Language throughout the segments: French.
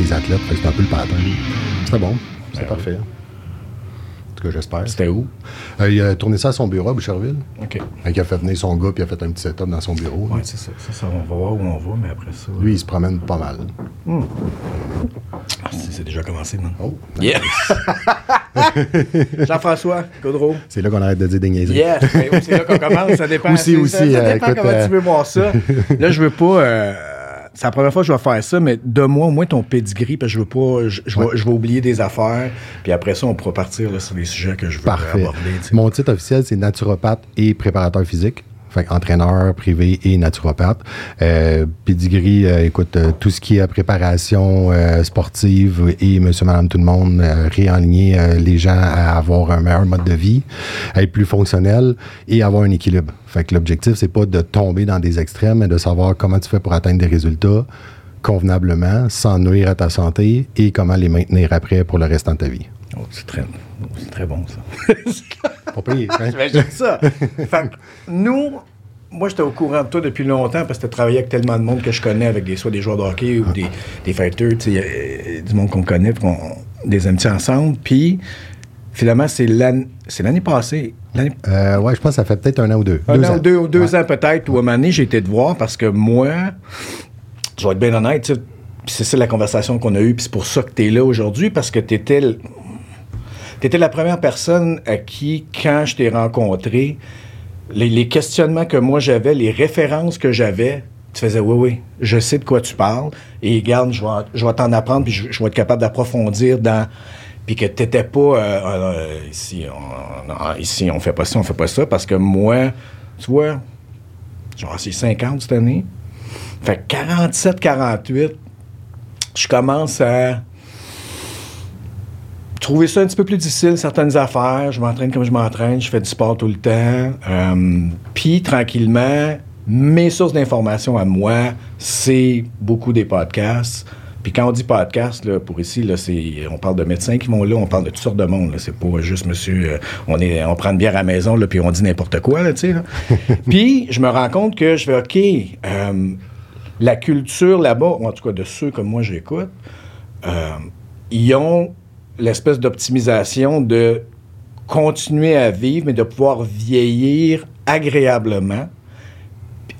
les athlètes. Fait que c'est un peu le pattern. C'était bon. C'est Ben parfait. En tout cas, j'espère. C'était où? Euh, il a tourné ça à son bureau à Boucherville. OK. Qu'il a fait venir son gars, puis il a fait un petit setup dans son bureau. Ouais, c'est ça. Ça, ça, on va voir où on va, mais après ça. Lui, il se promène pas mal. Ah, c'est déjà commencé, man. Oh, Yeah! Jean-François Gaudreau. c'est là qu'on arrête de dire des niaiseries. Yeah! Ben, c'est là qu'on commence. Ça dépend. Aussi, Ça, ça euh, dépend écoute, comment euh, tu veux voir ça. Là, je veux pas. C'est la première fois que je vais faire ça, mais donne-moi au moins ton pedigree, parce que je veux pas. Je, je vais, je vais oublier des affaires. Puis après ça, on pourra partir là, sur les sujets que je veux Parfait. aborder. Mon titre officiel, c'est naturopathe et préparateur physique. Fait entraîneur privé et naturopathe. Euh, Pedigree, euh, écoute, euh, tout ce qui est préparation euh, sportive et monsieur, madame, tout le monde, euh, réaligner euh, les gens à avoir un meilleur mode de vie, à être plus fonctionnel et avoir un équilibre. Fait que l'objectif, c'est pas de tomber dans des extrêmes, mais de savoir comment tu fais pour atteindre des résultats convenablement, sans nuire à ta santé et comment les maintenir après pour le restant de ta vie. Oh, c'est très, oh, c'est très bon, ça. Pas pire, hein? J'aime ça. fait que nous, moi, j'étais au courant de toi depuis longtemps parce que tu travaillé avec tellement de monde que je connais, avec des, soit des joueurs de hockey ou des, des fighters, euh, du monde qu'on connaît, puis des amitiés ensemble. Puis, finalement, c'est l'année, c'est l'année passée. L'année, Euh, ouais, je pense que ça fait peut-être un an ou deux. un Deux an ou deux, ou deux Ouais. ans peut-être, ou à un moment donné, j'ai été te voir parce que moi, je vais être bien honnête, c'est ça la conversation qu'on a eue, puis c'est pour ça que tu es là aujourd'hui, parce que tu étais, la première personne à qui, quand je t'ai rencontré, les, questionnements que moi j'avais, les références que j'avais, tu faisais oui, oui, je sais de quoi tu parles, et regarde, je vais, je vais t'en apprendre, puis je, vais être capable d'approfondir dans. Puis que tu n'étais pas euh, ici, on, non, ici, on fait pas ça, on fait pas ça, parce que moi, tu vois, genre, c'est 50 cette année. Fait que 47, 48, je commence à trouver ça un petit peu plus difficile, certaines affaires. Je m'entraîne comme je m'entraîne, je fais du sport tout le temps. Euh, Puis, tranquillement, mes sources d'information à moi, c'est beaucoup des podcasts. Puis quand on dit podcast, là, pour ici, là, c'est, on parle de médecins qui vont là, on parle de toutes sortes de monde. Là. C'est pas juste monsieur, euh, on, est, on prend une bière à la maison, là, puis on dit n'importe quoi. Là, tu sais, là. puis je me rends compte que je vais, OK, euh, la culture là-bas, en tout cas de ceux comme moi j'écoute, euh, ils ont l'espèce d'optimisation de continuer à vivre, mais de pouvoir vieillir agréablement,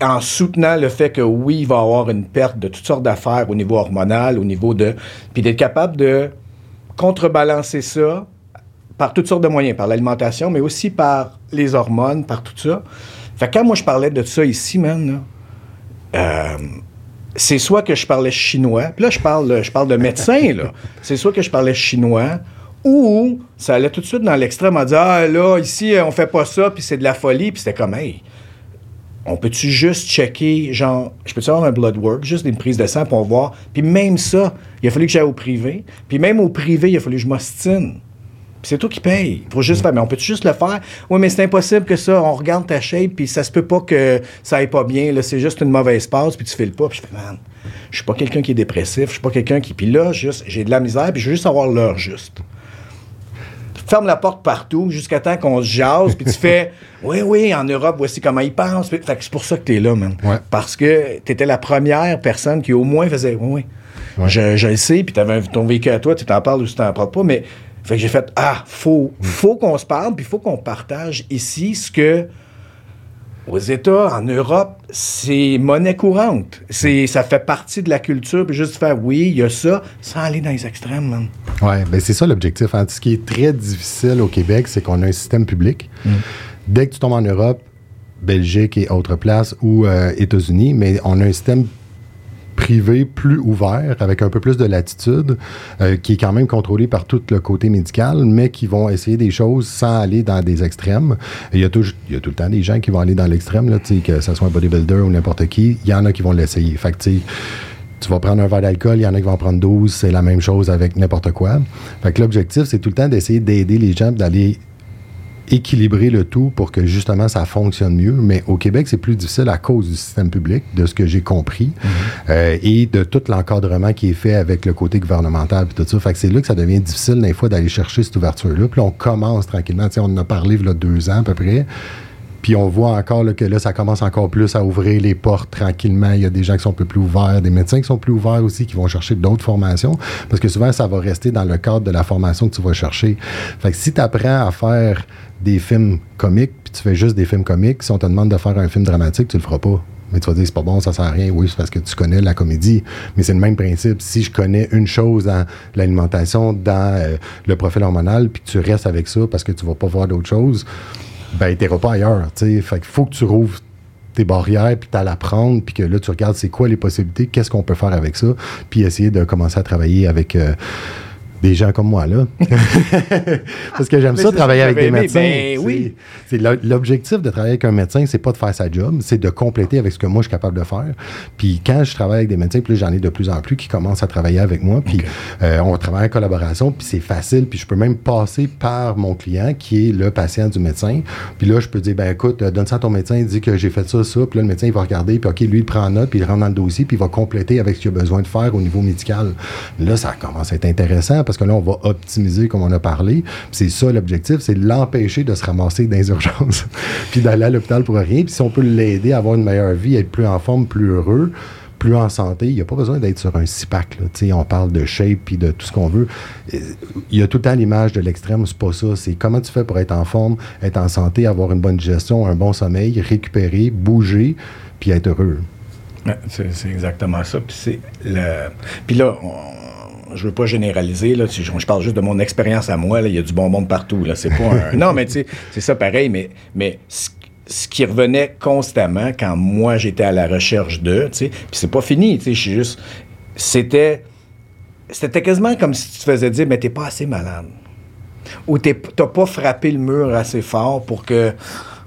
en soutenant le fait que oui, il va y avoir une perte de toutes sortes d'affaires au niveau hormonal, au niveau de... Puis d'être capable de contrebalancer ça par toutes sortes de moyens, par l'alimentation, mais aussi par les hormones, par tout ça. Fait que quand moi je parlais de ça ici, man, là, euh, c'est soit que je parlais chinois, puis là je parle, je parle de médecin, là. C'est soit que je parlais chinois, ou ça allait tout de suite dans l'extrême à dire Ah là, ici, on fait pas ça, puis c'est de la folie, puis c'était comme Hey, on peut-tu juste checker, genre, je peux-tu avoir un blood work, juste une prise de sang pour voir? Puis même ça, il a fallu que j'aille au privé. Puis même au privé, il a fallu que je m'ostine. Puis c'est toi qui paye. Il faut juste faire. Mais on peut juste le faire? Oui, mais c'est impossible que ça. On regarde ta shape, puis ça se peut pas que ça aille pas bien. Là, c'est juste une mauvaise passe, puis tu fais le pas. Puis je fais, man, je suis pas quelqu'un qui est dépressif. Je suis pas quelqu'un qui. Puis là, juste, j'ai de la misère, puis je veux juste avoir l'heure juste. Ferme la porte partout jusqu'à temps qu'on se jase, puis tu fais, oui, oui, en Europe, voici comment ils pensent. Fait que c'est pour ça que tu es là, man. Ouais. Parce que tu étais la première personne qui au moins faisait, oui, oui. Ouais. Je, je le sais, puis tu avais ton vécu à toi, tu t'en parles ou tu t'en parles pas, mais fait que j'ai fait ah, faut, faut qu'on se parle, puis faut qu'on partage ici ce que aux États, en Europe, c'est monnaie courante. C'est, ça fait partie de la culture, puis juste faire oui, il y a ça, sans aller dans les extrêmes, man. Oui, ben c'est ça l'objectif. hein. Ce qui est très difficile au Québec, c'est qu'on a un système public. Mm. Dès que tu tombes en Europe, Belgique et autres places, ou euh, États-Unis, mais on a un système privé plus ouvert, avec un peu plus de latitude, euh, qui est quand même contrôlé par tout le côté médical, mais qui vont essayer des choses sans aller dans des extrêmes. Il y a tout, y a tout le temps des gens qui vont aller dans l'extrême, que ce soit un bodybuilder ou n'importe qui. Il y en a qui vont l'essayer. Tu vas prendre un verre d'alcool, il y en a qui vont en prendre 12, c'est la même chose avec n'importe quoi. Fait que l'objectif, c'est tout le temps d'essayer d'aider les gens, d'aller équilibrer le tout pour que justement ça fonctionne mieux. Mais au Québec, c'est plus difficile à cause du système public, de ce que j'ai compris, euh, et de tout l'encadrement qui est fait avec le côté gouvernemental et tout ça. Fait que c'est là que ça devient difficile des fois d'aller chercher cette ouverture-là. Puis on commence tranquillement. Tu sais, on en a parlé il y a deux ans à peu près. Puis on voit encore là, que là, ça commence encore plus à ouvrir les portes tranquillement. Il y a des gens qui sont un peu plus ouverts, des médecins qui sont plus ouverts aussi, qui vont chercher d'autres formations. Parce que souvent, ça va rester dans le cadre de la formation que tu vas chercher. Fait que si tu apprends à faire des films comiques, puis tu fais juste des films comiques, si on te demande de faire un film dramatique, tu le feras pas. Mais tu vas dire, c'est pas bon, ça sert à rien. Oui, c'est parce que tu connais la comédie. Mais c'est le même principe. Si je connais une chose dans l'alimentation, dans euh, le profil hormonal, puis tu restes avec ça parce que tu vas pas voir d'autres choses, ben, t'iras pas ailleurs. sais. Fait qu'il faut que tu rouvres tes barrières, puis à l'apprendre, puis que là, tu regardes c'est quoi les possibilités, qu'est-ce qu'on peut faire avec ça, puis essayer de commencer à travailler avec... Euh, des gens comme moi, là. Parce que j'aime ça, travailler avec des médecins. Ben oui. C'est l'objectif de travailler avec un médecin, c'est pas de faire sa job, c'est de compléter avec ce que moi je suis capable de faire. Puis quand je travaille avec des médecins, plus j'en ai de plus en plus qui commencent à travailler avec moi. Puis euh, on travaille en collaboration, puis c'est facile. Puis je peux même passer par mon client qui est le patient du médecin. Puis là, je peux dire, ben écoute, donne ça à ton médecin, il dit que j'ai fait ça, ça. Puis là, le médecin, il va regarder, puis OK, lui, il prend note, puis il rentre dans le dossier, puis il va compléter avec ce qu'il a besoin de faire au niveau médical. Là, ça commence à être intéressant parce que là, on va optimiser comme on a parlé. C'est ça l'objectif, c'est l'empêcher de se ramasser dans les urgences, puis d'aller à l'hôpital pour rien. Puis si on peut l'aider à avoir une meilleure vie, être plus en forme, plus heureux, plus en santé, il n'y a pas besoin d'être sur un CIPAC. On parle de shape puis de tout ce qu'on veut. Il y a tout le temps l'image de l'extrême, c'est pas ça. C'est comment tu fais pour être en forme, être en santé, avoir une bonne gestion, un bon sommeil, récupérer, bouger, puis être heureux. c'est exactement ça. Puis, le... puis là, on je veux pas généraliser, là, je, parle juste de mon expérience à moi, il y a du bon monde partout, là, c'est pas Non, mais tu sais, c'est ça pareil, mais, mais ce, qui revenait constamment quand moi j'étais à la recherche de, tu sais, puis c'est pas fini, tu sais, je suis juste... C'était... C'était quasiment comme si tu te faisais dire, mais t'es pas assez malade. Ou t'as pas frappé le mur assez fort pour que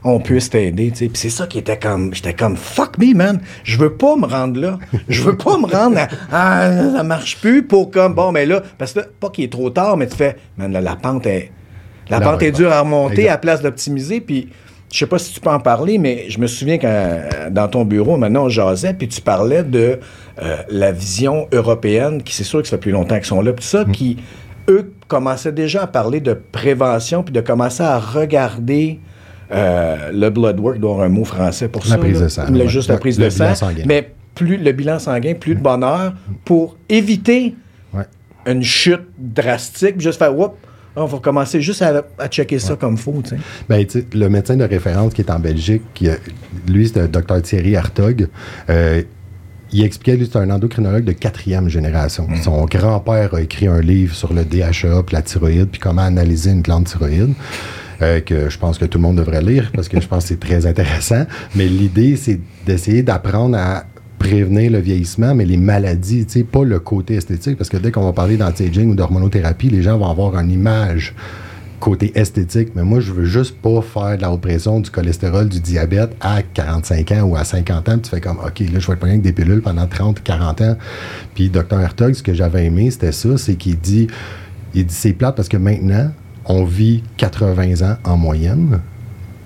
on puisse t'aider. Puis c'est ça qui était comme, j'étais comme, fuck me, man, je veux pas me rendre là. Je veux pas me rendre à, ça marche plus pour comme, bon, mais là, parce que pas qu'il est trop tard, mais tu fais, man, la pente est, la pente est dure à remonter à place d'optimiser, puis je sais pas si tu peux en parler, mais je me souviens que dans ton bureau, maintenant, on jasait, puis tu parlais de euh, la vision européenne, qui c'est sûr que ça fait plus longtemps qu'ils sont là, puis ça, mm. qui, eux, commençaient déjà à parler de prévention, puis de commencer à regarder euh, le blood work doit avoir un mot français pour ça. La prise de sang. juste la prise de sang. Mais plus le bilan sanguin, plus de bonheur pour éviter une chute drastique, juste faire whoop. On va commencer juste à, checker ça comme faut. Ben, le médecin de référence qui est en Belgique, qui, lui, c'est le docteur Thierry Hartog. Euh, il expliquait, lui, c'est un endocrinologue de quatrième génération. Mm. Son grand-père a écrit un livre sur le DHA, puis la thyroïde, puis comment analyser une glande thyroïde. Euh, que je pense que tout le monde devrait lire parce que je pense que c'est très intéressant. Mais l'idée, c'est d'essayer d'apprendre à prévenir le vieillissement, mais les maladies, tu sais, pas le côté esthétique, parce que dès qu'on va parler d'anti-aging ou d'hormonothérapie, les gens vont avoir une image côté esthétique, mais moi, je veux juste pas faire de la haute pression, du cholestérol, du diabète à 45 ans ou à 50 ans. tu fais comme, OK, là, je vais être avec des pilules pendant 30, 40 ans. Puis, Dr. Hertog, ce que j'avais aimé, c'était ça, c'est qu'il dit, il dit, c'est plate parce que maintenant, on vit 80 ans en moyenne,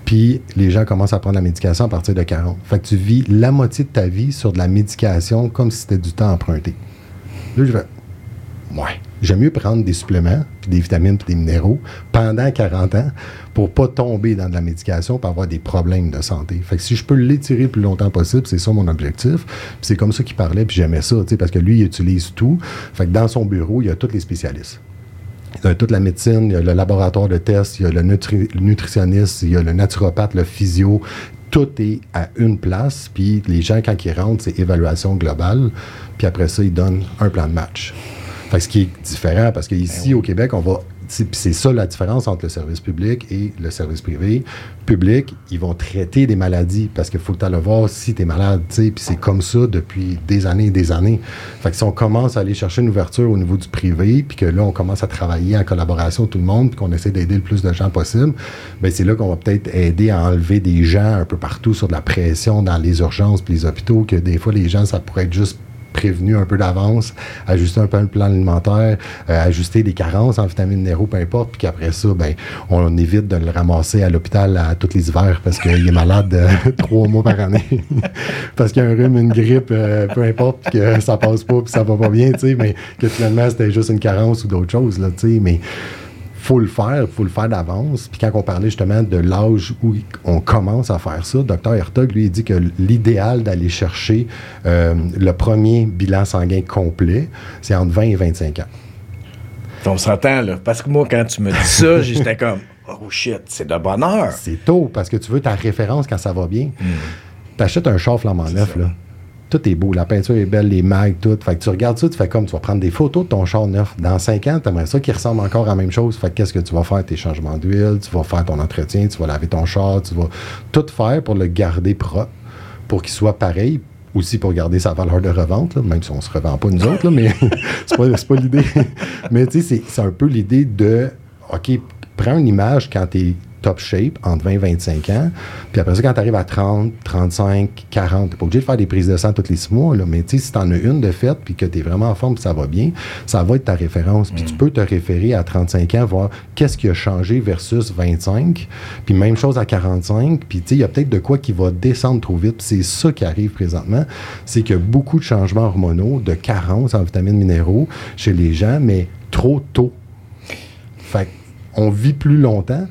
puis les gens commencent à prendre la médication à partir de 40. Fait que tu vis la moitié de ta vie sur de la médication comme si c'était du temps emprunté. Là, je vais, ouais, j'aime mieux prendre des suppléments, puis des vitamines, puis des minéraux pendant 40 ans pour pas tomber dans de la médication, pour avoir des problèmes de santé. Fait que si je peux l'étirer le plus longtemps possible, c'est ça mon objectif. Puis c'est comme ça qu'il parlait, puis j'aimais ça, parce que lui, il utilise tout. Fait que dans son bureau, il y a tous les spécialistes. Il y a toute la médecine, il y a le laboratoire de tests, il y a le nutritionniste, il y a le naturopathe, le physio. Tout est à une place. Puis les gens, quand ils rentrent, c'est évaluation globale. Puis après ça, ils donnent un plan de match. Fait ce qui est différent, parce qu'ici, ben au Québec, on va c'est ça la différence entre le service public et le service privé. Public, ils vont traiter des maladies parce qu'il faut que tu ailles voir si tu es malade, puis c'est comme ça depuis des années et des années. Fait que si on commence à aller chercher une ouverture au niveau du privé, puis que là, on commence à travailler en collaboration tout le monde, puis qu'on essaie d'aider le plus de gens possible, ben c'est là qu'on va peut-être aider à enlever des gens un peu partout sur de la pression dans les urgences puis les hôpitaux, que des fois, les gens, ça pourrait être juste prévenu un peu d'avance, ajuster un peu le plan alimentaire, euh, ajuster des carences en vitamines minéraux, peu importe, puis qu'après ça, ben, on évite de le ramasser à l'hôpital à tous les hivers parce qu'il est malade euh, trois mois par année. parce qu'il y a un rhume, une grippe, euh, peu importe, que ça passe pas, puis ça va pas bien, tu sais, mais que finalement, c'était juste une carence ou d'autres choses, là, tu sais, mais faut le faire, il faut le faire d'avance. Puis quand on parlait justement de l'âge où on commence à faire ça, Dr Hertog, lui, il dit que l'idéal d'aller chercher euh, le premier bilan sanguin complet, c'est entre 20 et 25 ans. On s'entend, là. Parce que moi, quand tu me dis ça, j'étais comme, oh shit, c'est de bonheur. C'est tôt, parce que tu veux ta référence quand ça va bien. Tu achètes un char flambant neuf, là. Tout est beau, la peinture est belle, les mags, tout. Fait que tu regardes ça, tu fais comme, tu vas prendre des photos de ton char neuf. Dans cinq ans, tu aimerais ça qui ressemble encore à la même chose. Fait que qu'est-ce que tu vas faire? Tes changements d'huile, tu vas faire ton entretien, tu vas laver ton char, tu vas tout faire pour le garder propre, pour qu'il soit pareil, aussi pour garder sa valeur de revente, même si on se revend pas nous autres, là, mais c'est pas, pas l'idée. mais tu sais, c'est, c'est un peu l'idée de, OK, prends une image quand tu top shape entre 20 et 25 ans, puis après ça, quand tu arrives à 30, 35, 40, t'es pas obligé de faire des prises de sang tous les six mois, là, mais tu si t'en as une de faite, puis que tu es vraiment en forme, puis ça va bien, ça va être ta référence. Puis tu peux te référer à 35 ans, voir qu'est-ce qui a changé versus 25, puis même chose à 45, puis tu sais, il y a peut-être de quoi qui va descendre trop vite, puis c'est ça qui arrive présentement, c'est qu'il y a beaucoup de changements hormonaux, de carence en vitamines minéraux chez les gens, mais trop tôt. Fait on vit plus longtemps,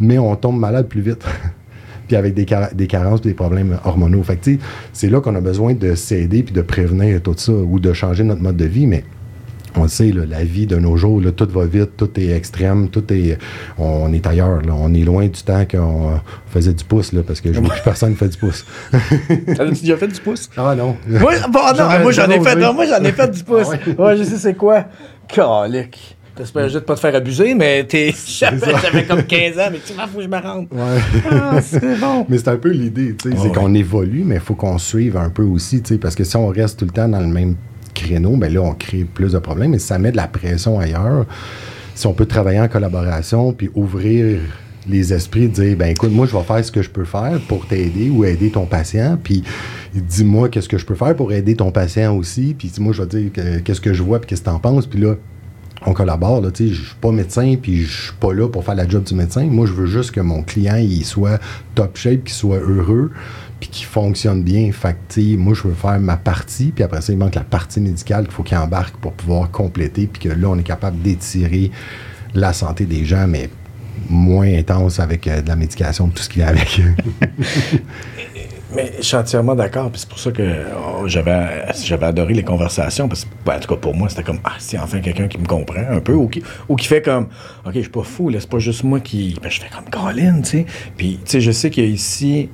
mais on tombe malade plus vite. puis avec des, car- des carences puis des problèmes hormonaux. Fait que, c'est là qu'on a besoin de s'aider puis de prévenir tout ça ou de changer notre mode de vie, mais on le sait, là, la vie de nos jours, là, tout va vite, tout est extrême, tout est. On est ailleurs, là. on est loin du temps qu'on faisait du pouce, là, parce que je vois plus personne fait du pouce. T'as déjà fait du pouce? ah non. Moi, bon, non, moi j'en ai fait, non, moi j'en ai fait du pouce. Ah ouais. je sais c'est quoi. Calique. J'espère juste pas te faire abuser, mais t'es. J'avais j'avais comme 15 ans, mais tu vois, faut que je me rende. Ouais. Ah, c'est bon. Mais c'est un peu l'idée, tu sais, c'est Ouais. qu'on évolue, mais il faut qu'on suive un peu aussi, tu sais, parce que si on reste tout le temps dans le même créneau, ben là, on crée plus de problèmes, et si ça met de la pression ailleurs, si on peut travailler en collaboration, puis ouvrir les esprits, dire, ben écoute, moi, je vais faire ce que je peux faire pour t'aider ou aider ton patient, puis dis-moi qu'est-ce que je peux faire pour aider ton patient aussi, puis moi, je vais te dire que- qu'est-ce que je vois, puis qu'est-ce que t'en penses, puis là, on collabore. Je suis pas médecin, puis je suis pas là pour faire la job du médecin. Moi, je veux juste que mon client il soit top shape, qu'il soit heureux, puis qu'il fonctionne bien. Fait que, moi, je veux faire ma partie, puis après ça, il manque la partie médicale qu'il faut qu'il embarque pour pouvoir compléter, puis que là, on est capable d'étirer la santé des gens, mais moins intense avec euh, de la médication, tout ce qui est avec. Mais je suis entièrement d'accord, puis c'est pour ça que oh, j'avais j'avais adoré les conversations, parce que, ben, en tout cas pour moi, c'était comme, ah, c'est enfin quelqu'un qui me comprend un peu, ou qui, ou qui fait comme, OK, je suis pas fou, là, c'est pas juste moi qui. Ben, je fais comme Colin, tu sais. Puis, tu sais, je sais qu'il y a ici,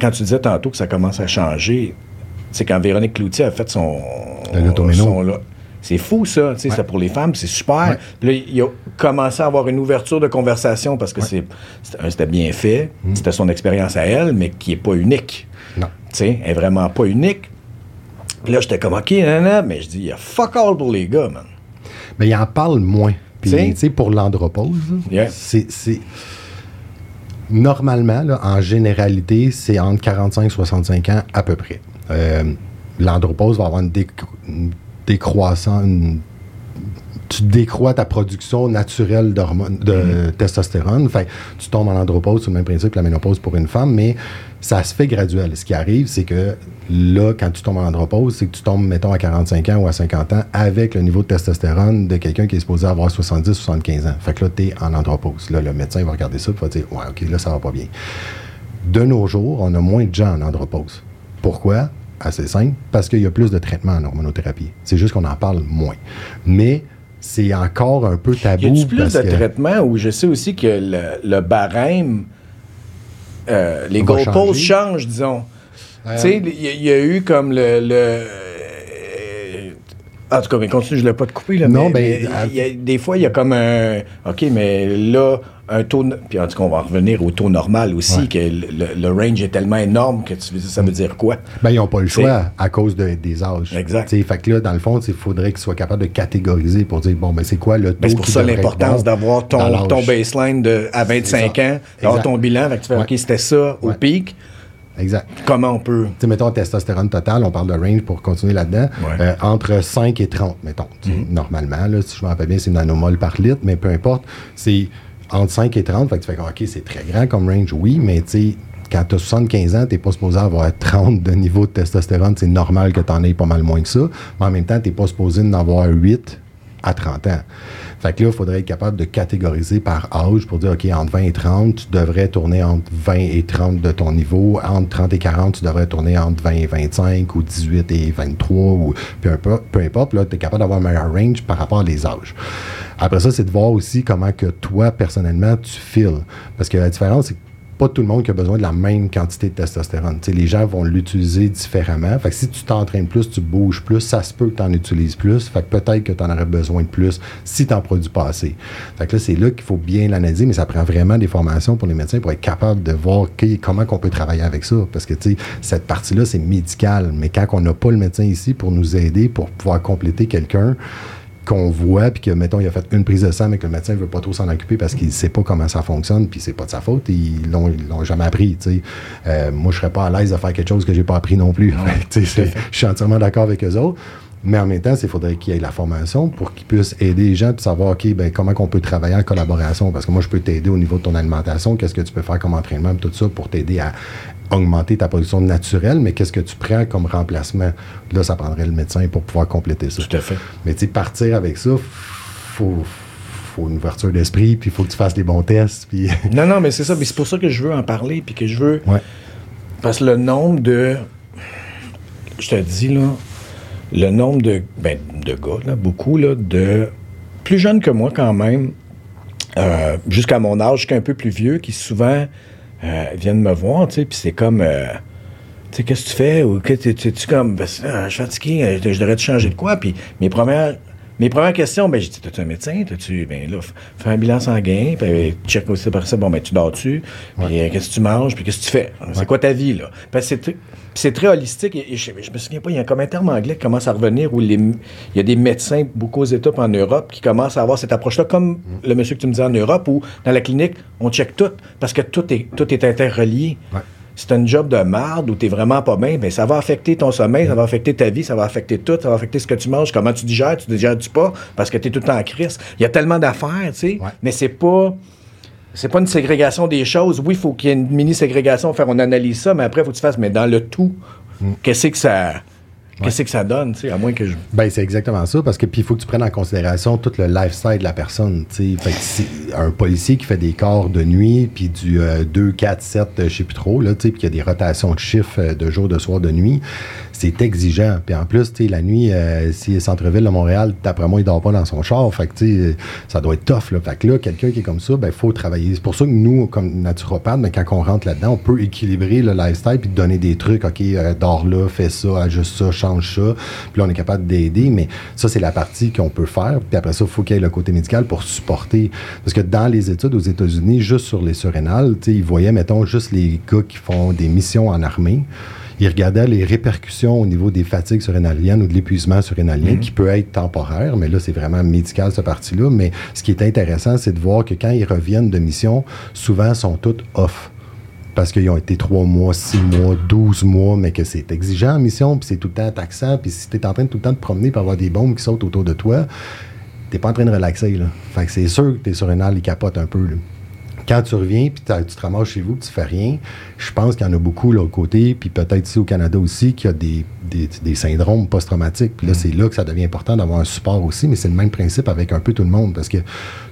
quand tu disais tantôt que ça commence à changer, c'est quand Véronique Cloutier a fait son. Le son c'est fou, ça. tu sais, Ouais. C'est pour les femmes, c'est super. Puis là, il a commencé à avoir une ouverture de conversation parce que c'est c'était bien fait. Mm. C'était son expérience à elle, mais qui est pas unique. non. Tu sais, elle est vraiment pas unique. Puis là, j'étais comme, OK, nan, nan, mais je dis, il y a fuck all pour les gars, man. Mais il en parle moins. Puis, T'sais? tu sais, pour l'andropause, Yeah. c'est. c'est- Normalement, là, en généralité, c'est entre 45 et 65 ans à peu près. Euh, L'andropause va avoir une, une décroissance. une- tu décroît ta production naturelle d'hormones, de testostérone. Fait tu tombes en andropause, c'est le même principe que la ménopause pour une femme, mais ça se fait graduel. Ce qui arrive, c'est que là, quand tu tombes en andropause, c'est que tu tombes, mettons, à 45 ans ou à 50 ans avec le niveau de testostérone de quelqu'un qui est supposé avoir 70, 75 ans. Fait que là, tu es en andropause. Là, le médecin va regarder ça et va dire Ouais, OK, là, ça va pas bien. De nos jours, on a moins de gens en andropause. Pourquoi? Assez simple, parce qu'il y a plus de traitements en hormonothérapie. C'est juste qu'on en parle moins. Mais c'est encore un peu tabou. Y a-tu plus parce de que- traitements où je sais aussi que le, le barème, euh, les goalposts changent, disons. Euh, Tu sais, il y, a- il y a eu comme le. le en tout cas, mais continue, je ne l'ai pas te couper. Là, Non, mais- ben, mais à- il y a- des fois, il y a comme un. OK, mais là, un taux. Puis en tout cas, on va revenir au taux normal aussi, Ouais. que le, range est tellement énorme que tu, ça veut dire quoi? Ben, ils n'ont pas le choix à cause de- des âges. Exact. T'sais, fait que là, dans le fond, il faudrait qu'ils soient capables de catégoriser pour dire, bon, ben, c'est quoi le taux Ben, c'est pour ça l'importance d'avoir ton, baseline de, à 25 C'est ça. ans, d'avoir ton bilan, fait que tu fais, Ouais. OK, c'était ça au Ouais. pic. Exact. Comment on peut. Tu sais, mettons, testostérone total, on parle de range pour continuer là-dedans, Ouais. euh, entre 5 et 30, mettons. Sais, Normalement, là, si je me rappelle bien, c'est nanomol par litre, mais peu importe, c'est entre 5 et 30, fait que tu fais OK, c'est très grand comme range, oui, mais tu sais, quand tu as 75 ans, tu n'es pas supposé avoir 30 de niveau de testostérone, c'est normal que tu en aies pas mal moins que ça, mais en même temps, tu n'es pas supposé en avoir 8 à 30 ans. Fait que là, il faudrait être capable de catégoriser par âge pour dire, OK, entre 20 et 30, tu devrais tourner entre 20 et 30 de ton niveau. Entre 30 et 40, tu devrais tourner entre 20 et 25 ou 18 et 23 ou peu importe. Peu importe là, tu es capable d'avoir un meilleur range par rapport à les âges. Après ça, c'est de voir aussi comment que toi, personnellement, tu files. Parce que la différence, c'est que pas tout le monde qui a besoin de la même quantité de testostérone. les gens vont l'utiliser différemment. Fait que si tu t'entraînes plus, tu bouges plus, ça se peut que tu en utilises plus. Fait que peut-être que tu en aurais besoin de plus si tu n'en produis pas assez. Fait que là, c'est là qu'il faut bien l'analyser, mais ça prend vraiment des formations pour les médecins pour être capable de voir comment on peut travailler avec ça. Parce que cette partie-là, c'est médical. Mais quand on n'a pas le médecin ici pour nous aider, pour pouvoir compléter quelqu'un, qu'on voit, puis que, mettons, il a fait une prise de sang, mais que le médecin ne veut pas trop s'en occuper parce qu'il ne sait pas comment ça fonctionne, puis c'est pas de sa faute, ils l'ont, l'ont jamais appris, tu sais. Euh, moi, je serais pas à l'aise de faire quelque chose que j'ai pas appris non plus. je suis entièrement d'accord avec eux autres. Mais en même temps, il faudrait qu'il y ait la formation pour qu'ils puissent aider les gens de savoir, OK, ben, comment on peut travailler en collaboration. Parce que moi, je peux t'aider au niveau de ton alimentation, qu'est-ce que tu peux faire comme entraînement, tout ça, pour t'aider à augmenter ta production naturelle, mais qu'est-ce que tu prends comme remplacement? Là, ça prendrait le médecin pour pouvoir compléter ça. Tout à fait. Mais tu sais, partir avec ça, faut, faut une ouverture d'esprit, puis il faut que tu fasses des bons tests. Puis... non, non, mais c'est ça. c'est pour ça que je veux en parler, puis que je veux. Ouais. Parce que le nombre de. Je te dis, là, le nombre de, ben, de gars, là, beaucoup, là, de. Plus jeunes que moi, quand même, euh, jusqu'à mon âge, jusqu'à un peu plus vieux, qui souvent euh, viennent me voir, tu sais, puis c'est comme, euh, tu sais, qu'est-ce que tu fais? Ou tu tu comme, ben, je suis fatigué, je devrais te changer de quoi? Puis mes premières, mes premières questions, ben, j'ai dit, t'as-tu un médecin? T'as-tu, ben là, fais un bilan sanguin, puis check aussi par ça, bon, ben, tu dors-tu? Puis qu'est-ce que tu manges? Puis qu'est-ce que tu fais? C'est quoi ta vie, là? Parce que c'est c'est très holistique. Et, je, me souviens pas, il y a comme un terme anglais qui commence à revenir où il y a des médecins, beaucoup aux États en Europe, qui commencent à avoir cette approche-là, comme mm. le monsieur que tu me disais en Europe, où dans la clinique, on check tout, parce que tout est, tout est interrelié. C'est un job de marde où tu vraiment pas bien, ben ça va affecter ton sommeil, ça va affecter ta vie, ça va affecter tout, ça va affecter ce que tu manges, comment tu digères, tu digères-tu pas, parce que tu es tout le temps en crise. Il y a tellement d'affaires, tu sais, mais c'est pas c'est pas une ségrégation des choses. Oui, il faut qu'il y ait une mini-ségrégation, faire on analyse ça, mais après, il faut que tu fasses, mais dans le tout, mm. qu'est-ce que ça. Qu'est-ce que ça donne, à moins que je. Ben, c'est exactement ça, parce que puis il faut que tu prennes en considération tout le lifestyle de la personne, un policier qui fait des corps de nuit, puis du 2, 4, 7, je sais plus trop, là, puis qu'il y a des rotations de chiffres euh, de jour, de soir, de nuit, c'est exigeant. Puis en plus, la nuit, euh, si centre-ville de Montréal, d'après moi, il dort pas dans son char. Fait que, tu sais, ça doit être tough, là. Fait que là, quelqu'un qui est comme ça, ben, il faut travailler. C'est pour ça que nous, comme naturopathes, ben, quand on rentre là-dedans, on peut équilibrer le lifestyle puis donner des trucs. OK, euh, dors là, fais ça, ajuste ça, change ça. Puis là, on est capable d'aider. Mais ça, c'est la partie qu'on peut faire. Puis après ça, il faut qu'il y ait le côté médical pour supporter. Parce que dans les études aux États-Unis, juste sur les surrénales, ils voyaient, mettons, juste les gars qui font des missions en armée il regardait les répercussions au niveau des fatigues surrénaliennes ou de l'épuisement surrénalien, mhm. qui peut être temporaire, mais là, c'est vraiment médical, cette partie-là. Mais ce qui est intéressant, c'est de voir que quand ils reviennent de mission, souvent, sont tous off parce qu'ils ont été trois mois, six mois, douze mois, mais que c'est exigeant en mission, puis c'est tout le temps taxant, puis si tu es en train de tout le temps de promener pour avoir des bombes qui sautent autour de toi, t'es pas en train de relaxer, là. Fait que c'est sûr que tes surrénales, ils capotent un peu, là quand tu reviens, puis tu te ramasses chez vous, tu fais rien, je pense qu'il y en a beaucoup de l'autre côté, puis peut-être ici au Canada aussi, qu'il y a des, des, syndromes post-traumatiques. Puis là, c'est là que ça devient important d'avoir un support aussi, mais c'est le même principe avec un peu tout le monde, parce que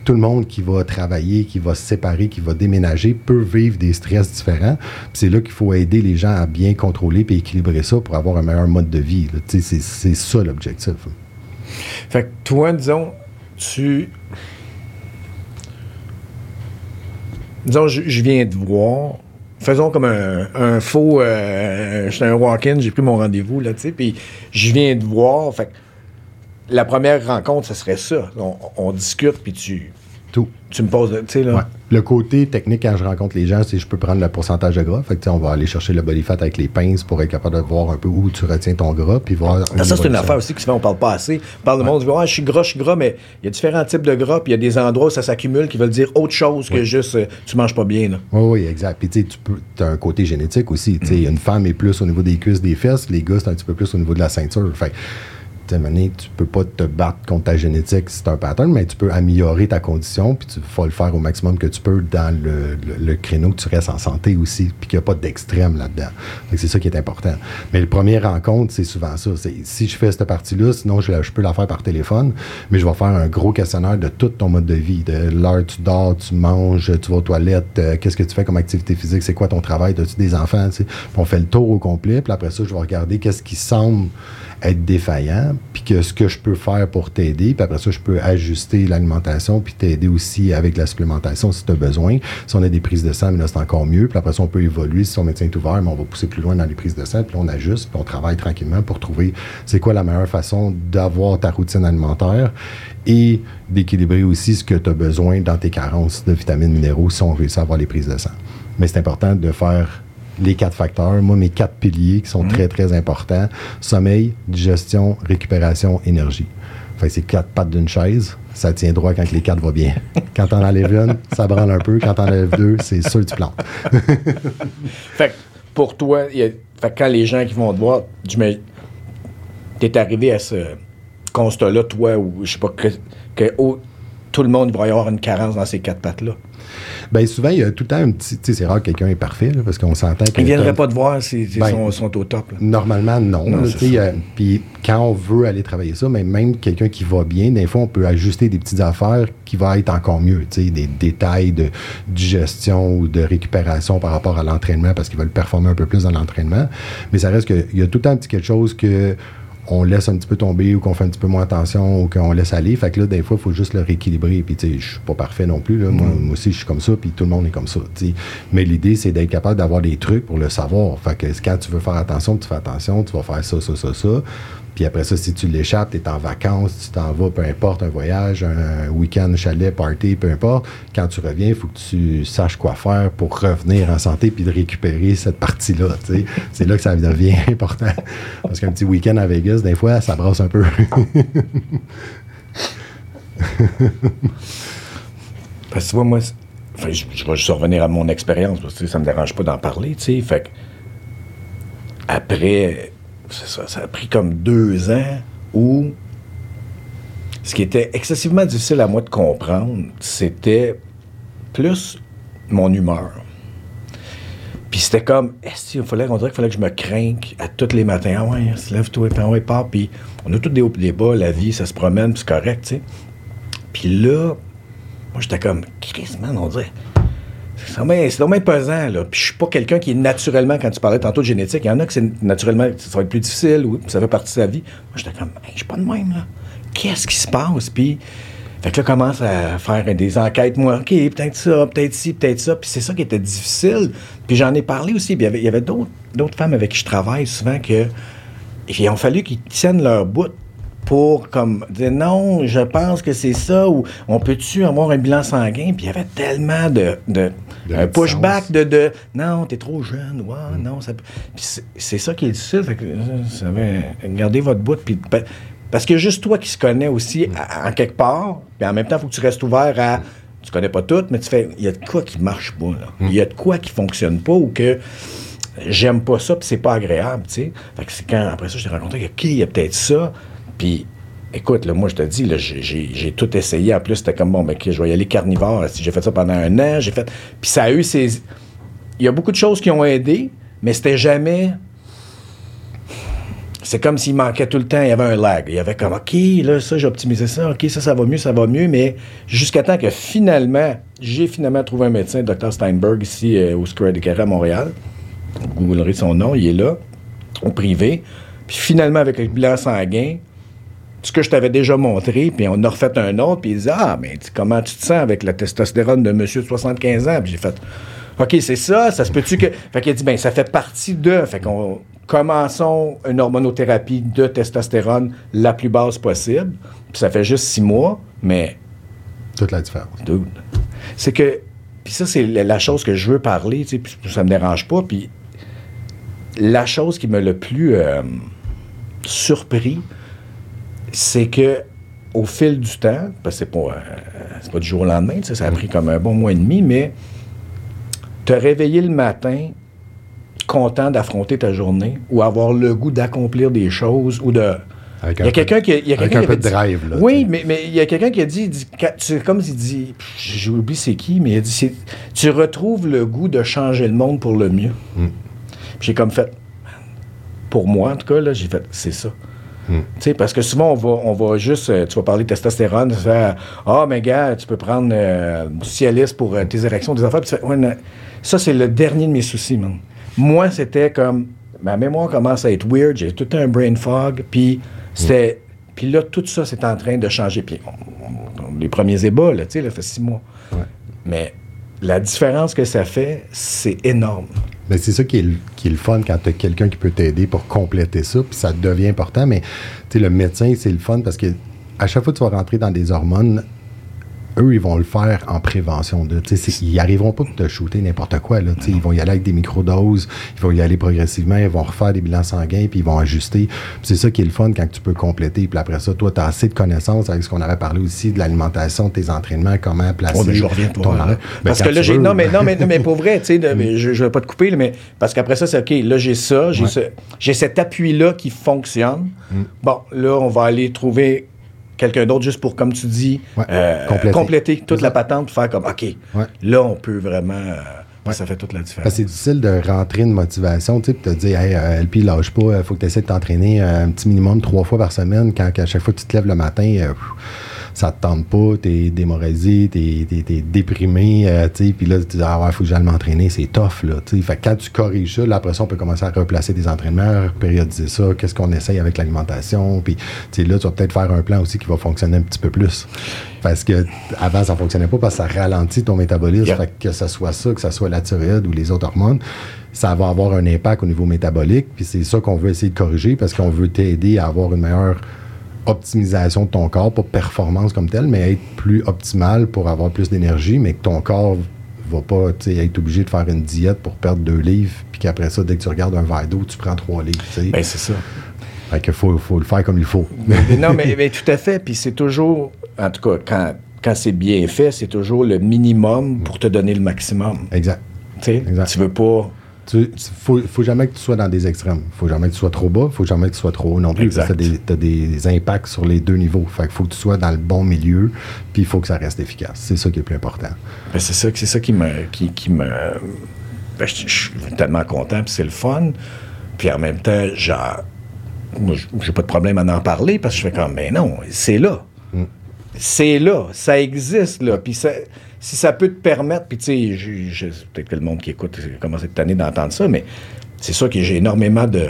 tout le monde qui va travailler, qui va se séparer, qui va déménager, peut vivre des stress différents. Puis c'est là qu'il faut aider les gens à bien contrôler et équilibrer ça pour avoir un meilleur mode de vie. C'est ça l'objectif. Fait que toi, disons, tu disons, je, viens de voir. Faisons comme un, faux. Euh, J'étais un walk-in, j'ai pris mon rendez-vous, là, tu sais, puis je viens de voir. Fait la première rencontre, ce serait ça. On, on discute, puis tu. Tout. Tu me poses, tu sais, là. Le côté technique, quand je rencontre les gens, c'est je peux prendre le pourcentage de gras. Fait que, on va aller chercher le body fat avec les pinces pour être capable de voir un peu où tu retiens ton gras. Puis voir. Ah, ça, c'est une affaire aussi qui se fait, on parle pas assez. On parle de monde, je suis gras, je suis gras, mais il y a différents types de gras, puis il y a des endroits où ça s'accumule qui veulent dire autre chose que juste euh, tu manges pas bien. Là. Oui, oui, exact. Puis tu as un côté génétique aussi. Sais, Une femme est plus au niveau des cuisses, des fesses, les gars, c'est un petit peu plus au niveau de la ceinture. Fait tu sais, tu peux pas te battre contre ta génétique c'est un pattern, mais tu peux améliorer ta condition, puis tu faut le faire au maximum que tu peux dans le, créneau que tu restes en santé aussi, puis qu'il n'y a pas d'extrême là-dedans. C'est ça qui est important. Mais le premier rencontre, c'est souvent ça. Si je fais cette partie-là, sinon je, peux la faire par téléphone, mais je vais faire un gros questionnaire de tout ton mode de vie, de l'heure tu dors, tu manges, tu vas aux toilettes, euh, qu'est-ce que tu fais comme activité physique, c'est quoi ton travail, as-tu des enfants, on fait le tour au complet, puis après ça, je vais regarder qu'est-ce qui semble être défaillant, puis que ce que je peux faire pour t'aider, puis après ça, je peux ajuster l'alimentation, puis t'aider aussi avec la supplémentation si tu as besoin. Si on a des prises de sang, mais là, c'est encore mieux. Puis après ça, on peut évoluer. Si son médecin est ouvert, mais on va pousser plus loin dans les prises de sang, puis on ajuste, puis on travaille tranquillement pour trouver c'est quoi la meilleure façon d'avoir ta routine alimentaire et d'équilibrer aussi ce que tu as besoin dans tes carences de vitamines, minéraux si on réussit à avoir les prises de sang. Mais c'est important de faire les quatre facteurs. Moi, mes quatre piliers qui sont mhm. très, très importants sommeil, digestion, récupération, énergie. Fait c'est quatre pattes d'une chaise. Ça tient droit quand les quatre vont bien. Quand t'en enlèves une, ça branle un peu. Quand t'en enlèves deux, c'est sûr que tu plantes. fait pour toi, quand les gens qui vont te voir, tu es arrivé à ce constat-là, toi, ou je sais pas, que, que tout le monde va y avoir une carence dans ces quatre pattes-là. Bien, souvent, il y a tout le temps un petit. Tu sais, c'est rare que quelqu'un est parfait, parce qu'on s'entend. Ils ne viendraient pas te voir s'ils ben, sont, au top. Normalement, non. Puis quand on veut aller travailler ça, mais même quelqu'un qui va bien, des fois, on peut ajuster des petites affaires qui vont être encore mieux. Tu sais, des détails de digestion ou de récupération par rapport à l'entraînement, parce qu'ils veulent performer un peu plus dans l'entraînement. Mais ça reste qu'il y a tout le temps un petit quelque chose que on laisse un petit peu tomber ou qu'on fait un petit peu moins attention ou qu'on laisse aller. Fait que là, des fois, il faut juste le rééquilibrer. Puis, tu sais, je suis pas parfait non plus. Moi, mm. moi, aussi, je suis comme ça, puis tout le monde est comme ça. Mais l'idée, c'est d'être capable d'avoir des trucs pour le savoir. Fait que quand tu veux faire attention, tu fais attention, tu vas faire ça, ça, ça, ça. Puis après ça, si tu l'échappes, tu es en vacances, tu t'en vas, peu importe, un voyage, un week-end, chalet, party, peu importe. Quand tu reviens, il faut que tu saches quoi faire pour revenir en santé puis de récupérer cette partie-là. C'est là que ça devient important. Parce qu'un petit week-end à Vegas, des fois, ça brasse un peu. parce que tu vois, moi, je, je, vais juste revenir à mon expérience parce que ça me dérange pas d'en parler, tu sais. Fait après ça, ça a pris comme deux ans où ce qui était excessivement difficile à moi de comprendre, c'était plus mon humeur. Puis c'était comme, est-ce qu'il fallait, on dirait qu'il fallait que je me crainte à tous les matins? Ah ouais, lève-toi, puis ouais, part. Puis on a tous des hauts et des bas, la vie, ça se promène, c'est correct, tu sais. Puis là, moi, j'étais comme, Chris, man, on dirait, c'est dommage pesant, là. Puis je suis pas quelqu'un qui est naturellement, quand tu parlais tantôt de génétique, il y en a que c'est naturellement, ça va être plus difficile ou ça fait partie de sa vie. Moi, j'étais comme, je suis pas de même, là. Qu'est-ce qui se passe? Puis, fait que commence à faire des enquêtes, moi, OK, peut-être ça, peut-être ci, peut-être ça. Puis c'est ça qui était difficile. Puis j'en ai parlé aussi. Il y avait, d'autres femmes avec qui je travaille souvent que. A fallu qu'ils tiennent leur bout pour comme dire non, je pense que c'est ça ou on peut-tu avoir un bilan sanguin? Puis il y avait tellement de, de, un pushback de, de non, t'es trop jeune, ouais, mm. non, ça c'est ça qui est difficile, fait que ça gardez votre bout puis parce que juste toi qui se connais aussi mm. en quelque part, puis en même temps, il faut que tu restes ouvert à tu connais pas tout, mais tu fais il y a de quoi qui marche pas là. Mm. Il y a de quoi qui fonctionne pas ou que j'aime pas ça puis c'est pas agréable, tu sais. Fait que c'est quand après ça je t'ai rencontré OK, il y a peut-être ça puis, écoute, moi, je te dis, j'ai tout essayé. En plus, c'était comme, bon, ben, je vais y aller carnivore. J'ai fait ça pendant un an. J'ai fait... Puis ça a eu ses... Il y a beaucoup de choses qui ont aidé, mais c'était jamais... C'est comme s'il manquait tout le temps, il y avait un lag. Il y avait comme, OK, là, ça, j'ai optimisé ça, OK, ça, ça va mieux, ça va mieux, mais jusqu'à temps que finalement, j'ai finalement trouvé un médecin, Dr. Steinberg, ici euh, au Square de à Montréal. Vous googlerez son nom, il est là, au privé. Puis finalement, avec le bilan sanguin, ce que je t'avais déjà montré, puis on a refait un autre, puis il disait Ah, mais comment tu te sens avec la testostérone de monsieur de 75 ans? Puis j'ai fait OK, c'est ça, ça se peut-tu que. Fait qu'il a dit Ben, ça fait partie de. Fait qu'on. Commençons une hormonothérapie de testostérone la plus basse possible. Puis ça fait juste six mois, mais. Toute la différence. C'est que. Puis ça, c'est la chose que je veux parler, tu sais, puis ça me dérange pas. Puis la chose qui m'a le plus euh, surpris, c'est que au fil du temps, parce que c'est pas, euh, pas du jour au lendemain, ça a pris comme un bon mois et demi, mais te réveiller le matin content d'affronter ta journée ou avoir le goût d'accomplir des choses ou de Avec Il y a un quelqu'un qui, a- il y a un qui peu de drive, là, Oui, mais, mais il y a quelqu'un qui a dit, c'est comme il dit, oublié c'est qui, mais il a dit, tu retrouves le goût de changer le monde pour le mieux. Mm. J'ai comme fait, pour moi en tout cas, là, j'ai fait, c'est ça. Mm. Sais, parce que souvent, on va, on va juste, euh, tu vas parler de testostérone, tu fais, ah, mais gars, tu peux prendre euh, du Cialis pour euh, tes érections, des affaires, puis tu fais, ouais, non. ça, c'est le dernier de mes soucis, man. Moi, c'était comme, ma mémoire commence à être weird, j'ai tout un brain fog, puis c'était, puis là, tout ça, c'est en train de changer. Puis les premiers ébats, là, tu sais, là, fait six mois. Ouais. Mais la différence que ça fait, c'est énorme. Mais c'est ça qui est, le, qui est fun quand tu as quelqu'un qui peut t'aider pour compléter ça, puis ça devient important. Mais le médecin, c'est le fun parce que à chaque fois que tu vas rentrer dans des hormones, eux, ils vont le faire en prévention. De, tu sais, c'est- ils n'arriveront pas de te shooter n'importe quoi. Là, tu sais, ils vont y aller avec des microdoses, ils vont y aller progressivement, ils vont refaire des bilans sanguins, puis ils vont ajuster. C'est ça qui est le fun quand tu peux compléter. Puis après ça, toi, tu as assez de connaissances avec ce qu'on avait parlé aussi de l'alimentation, de tes entraînements, comment placer. Oh, mais je reviens ton. Ben, Parce que là, j'ai. Non, mais, non, mais, non, mais pour vrai, mais je, je vais pas te couper, là, mais parce qu'après ça, c'est OK, là, j'ai ça, j'ai Ouais. ce- j'ai cet appui-là qui fonctionne. Mm. Bon, là, on va aller trouver quelqu'un d'autre juste pour, comme tu dis, Ouais, euh, compléter. compléter toute la patente, faire comme OK, Ouais. là, on peut vraiment. euh, Ouais. Ça fait toute la différence. C'est difficile de rentrer une motivation, tu sais, te dire, hey, euh, LP, lâche pas, il faut que tu essaies de t'entraîner euh, un petit minimum trois fois par semaine, quand à chaque fois que tu te lèves le matin, euh, pff, ça te tente pas, t'es démoralisé, t'es, déprimé, euh, tu sais, puis là, tu dis, ah ouais, faut que j'aille m'entraîner, c'est tough, là, tu sais. Fait que quand tu corriges ça, là, après ça, on peut commencer à replacer des entraînements, périodiser ça, qu'est-ce qu'on essaye avec l'alimentation, puis, tu sais, là, tu vas peut-être faire un plan aussi qui va fonctionner un petit peu plus. Parce que avant, ça fonctionnait pas parce que ça ralentit ton métabolisme. Fait que que ce soit ça, que ce soit la thyroïde ou les autres hormones, ça va avoir un impact au niveau métabolique. Puis c'est ça qu'on veut essayer de corriger parce qu'on veut t'aider à avoir une meilleure optimisation de ton corps, pas performance comme telle, mais être plus optimal pour avoir plus d'énergie, mais que ton corps va pas être obligé de faire une diète pour perdre deux livres, puis qu'après ça, dès que tu regardes un verre d'eau, tu prends trois livres. tu sais. Ben, c'est ça. Fait que faut, faut le faire comme il faut. Mais non, mais, mais tout à fait. Puis c'est toujours, en tout cas, quand, quand c'est bien fait, c'est toujours le minimum pour te donner le maximum. exact. Tu sais, Exact. tu veux pas. Tu, faut, faut jamais que tu sois dans des extrêmes. Faut jamais que tu sois trop bas, faut jamais que tu sois trop haut non plus. Exact. Tu as, des impacts sur les deux niveaux. Fait qu'il faut que tu sois dans le bon milieu, puis il faut que ça reste efficace. C'est ça qui est le plus important. Ben, c'est ça, c'est ça qui me. Qui, qui me ben, je, je suis tellement content, puis c'est le fun. Puis en même temps, genre, moi, j'ai pas de problème à en parler parce que je fais comme, mais non, c'est là. Mm. C'est là, ça existe là. Puis ça- si ça peut te permettre, puis tu sais, peut-être que le monde qui écoute commence cette année d'entendre ça, mais c'est sûr que j'ai énormément de,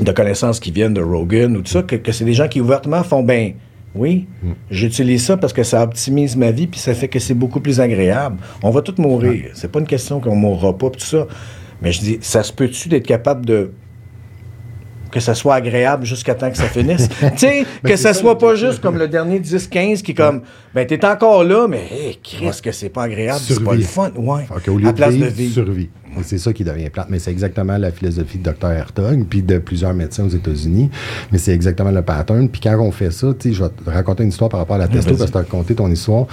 de connaissances qui viennent de Rogan ou tout ça, que, que c'est des gens qui ouvertement font, ben oui, j'utilise ça parce que ça optimise ma vie, puis ça fait que c'est beaucoup plus agréable. On va tous mourir. C'est pas une question qu'on mourra pas, tout ça. Mais je dis, ça se peut-tu d'être capable de que ça soit agréable jusqu'à temps que ça finisse. tu sais, que ça ça, soit pas juste comme le dernier 10-15 qui est comme, ben t'es encore là, mais hey, Chris, que c'est pas agréable, c'est pas le fun. Ouais. Qu'au lieu à de place de vivre. survie. Et c'est ça qui devient plate. Mais c'est exactement la philosophie de Dr. Hertog, puis de plusieurs médecins aux États-Unis. Mais c'est exactement le pattern. Puis quand on fait ça, tu sais, je vais te raconter une histoire par rapport à la testo, parce que tu as raconté ton histoire.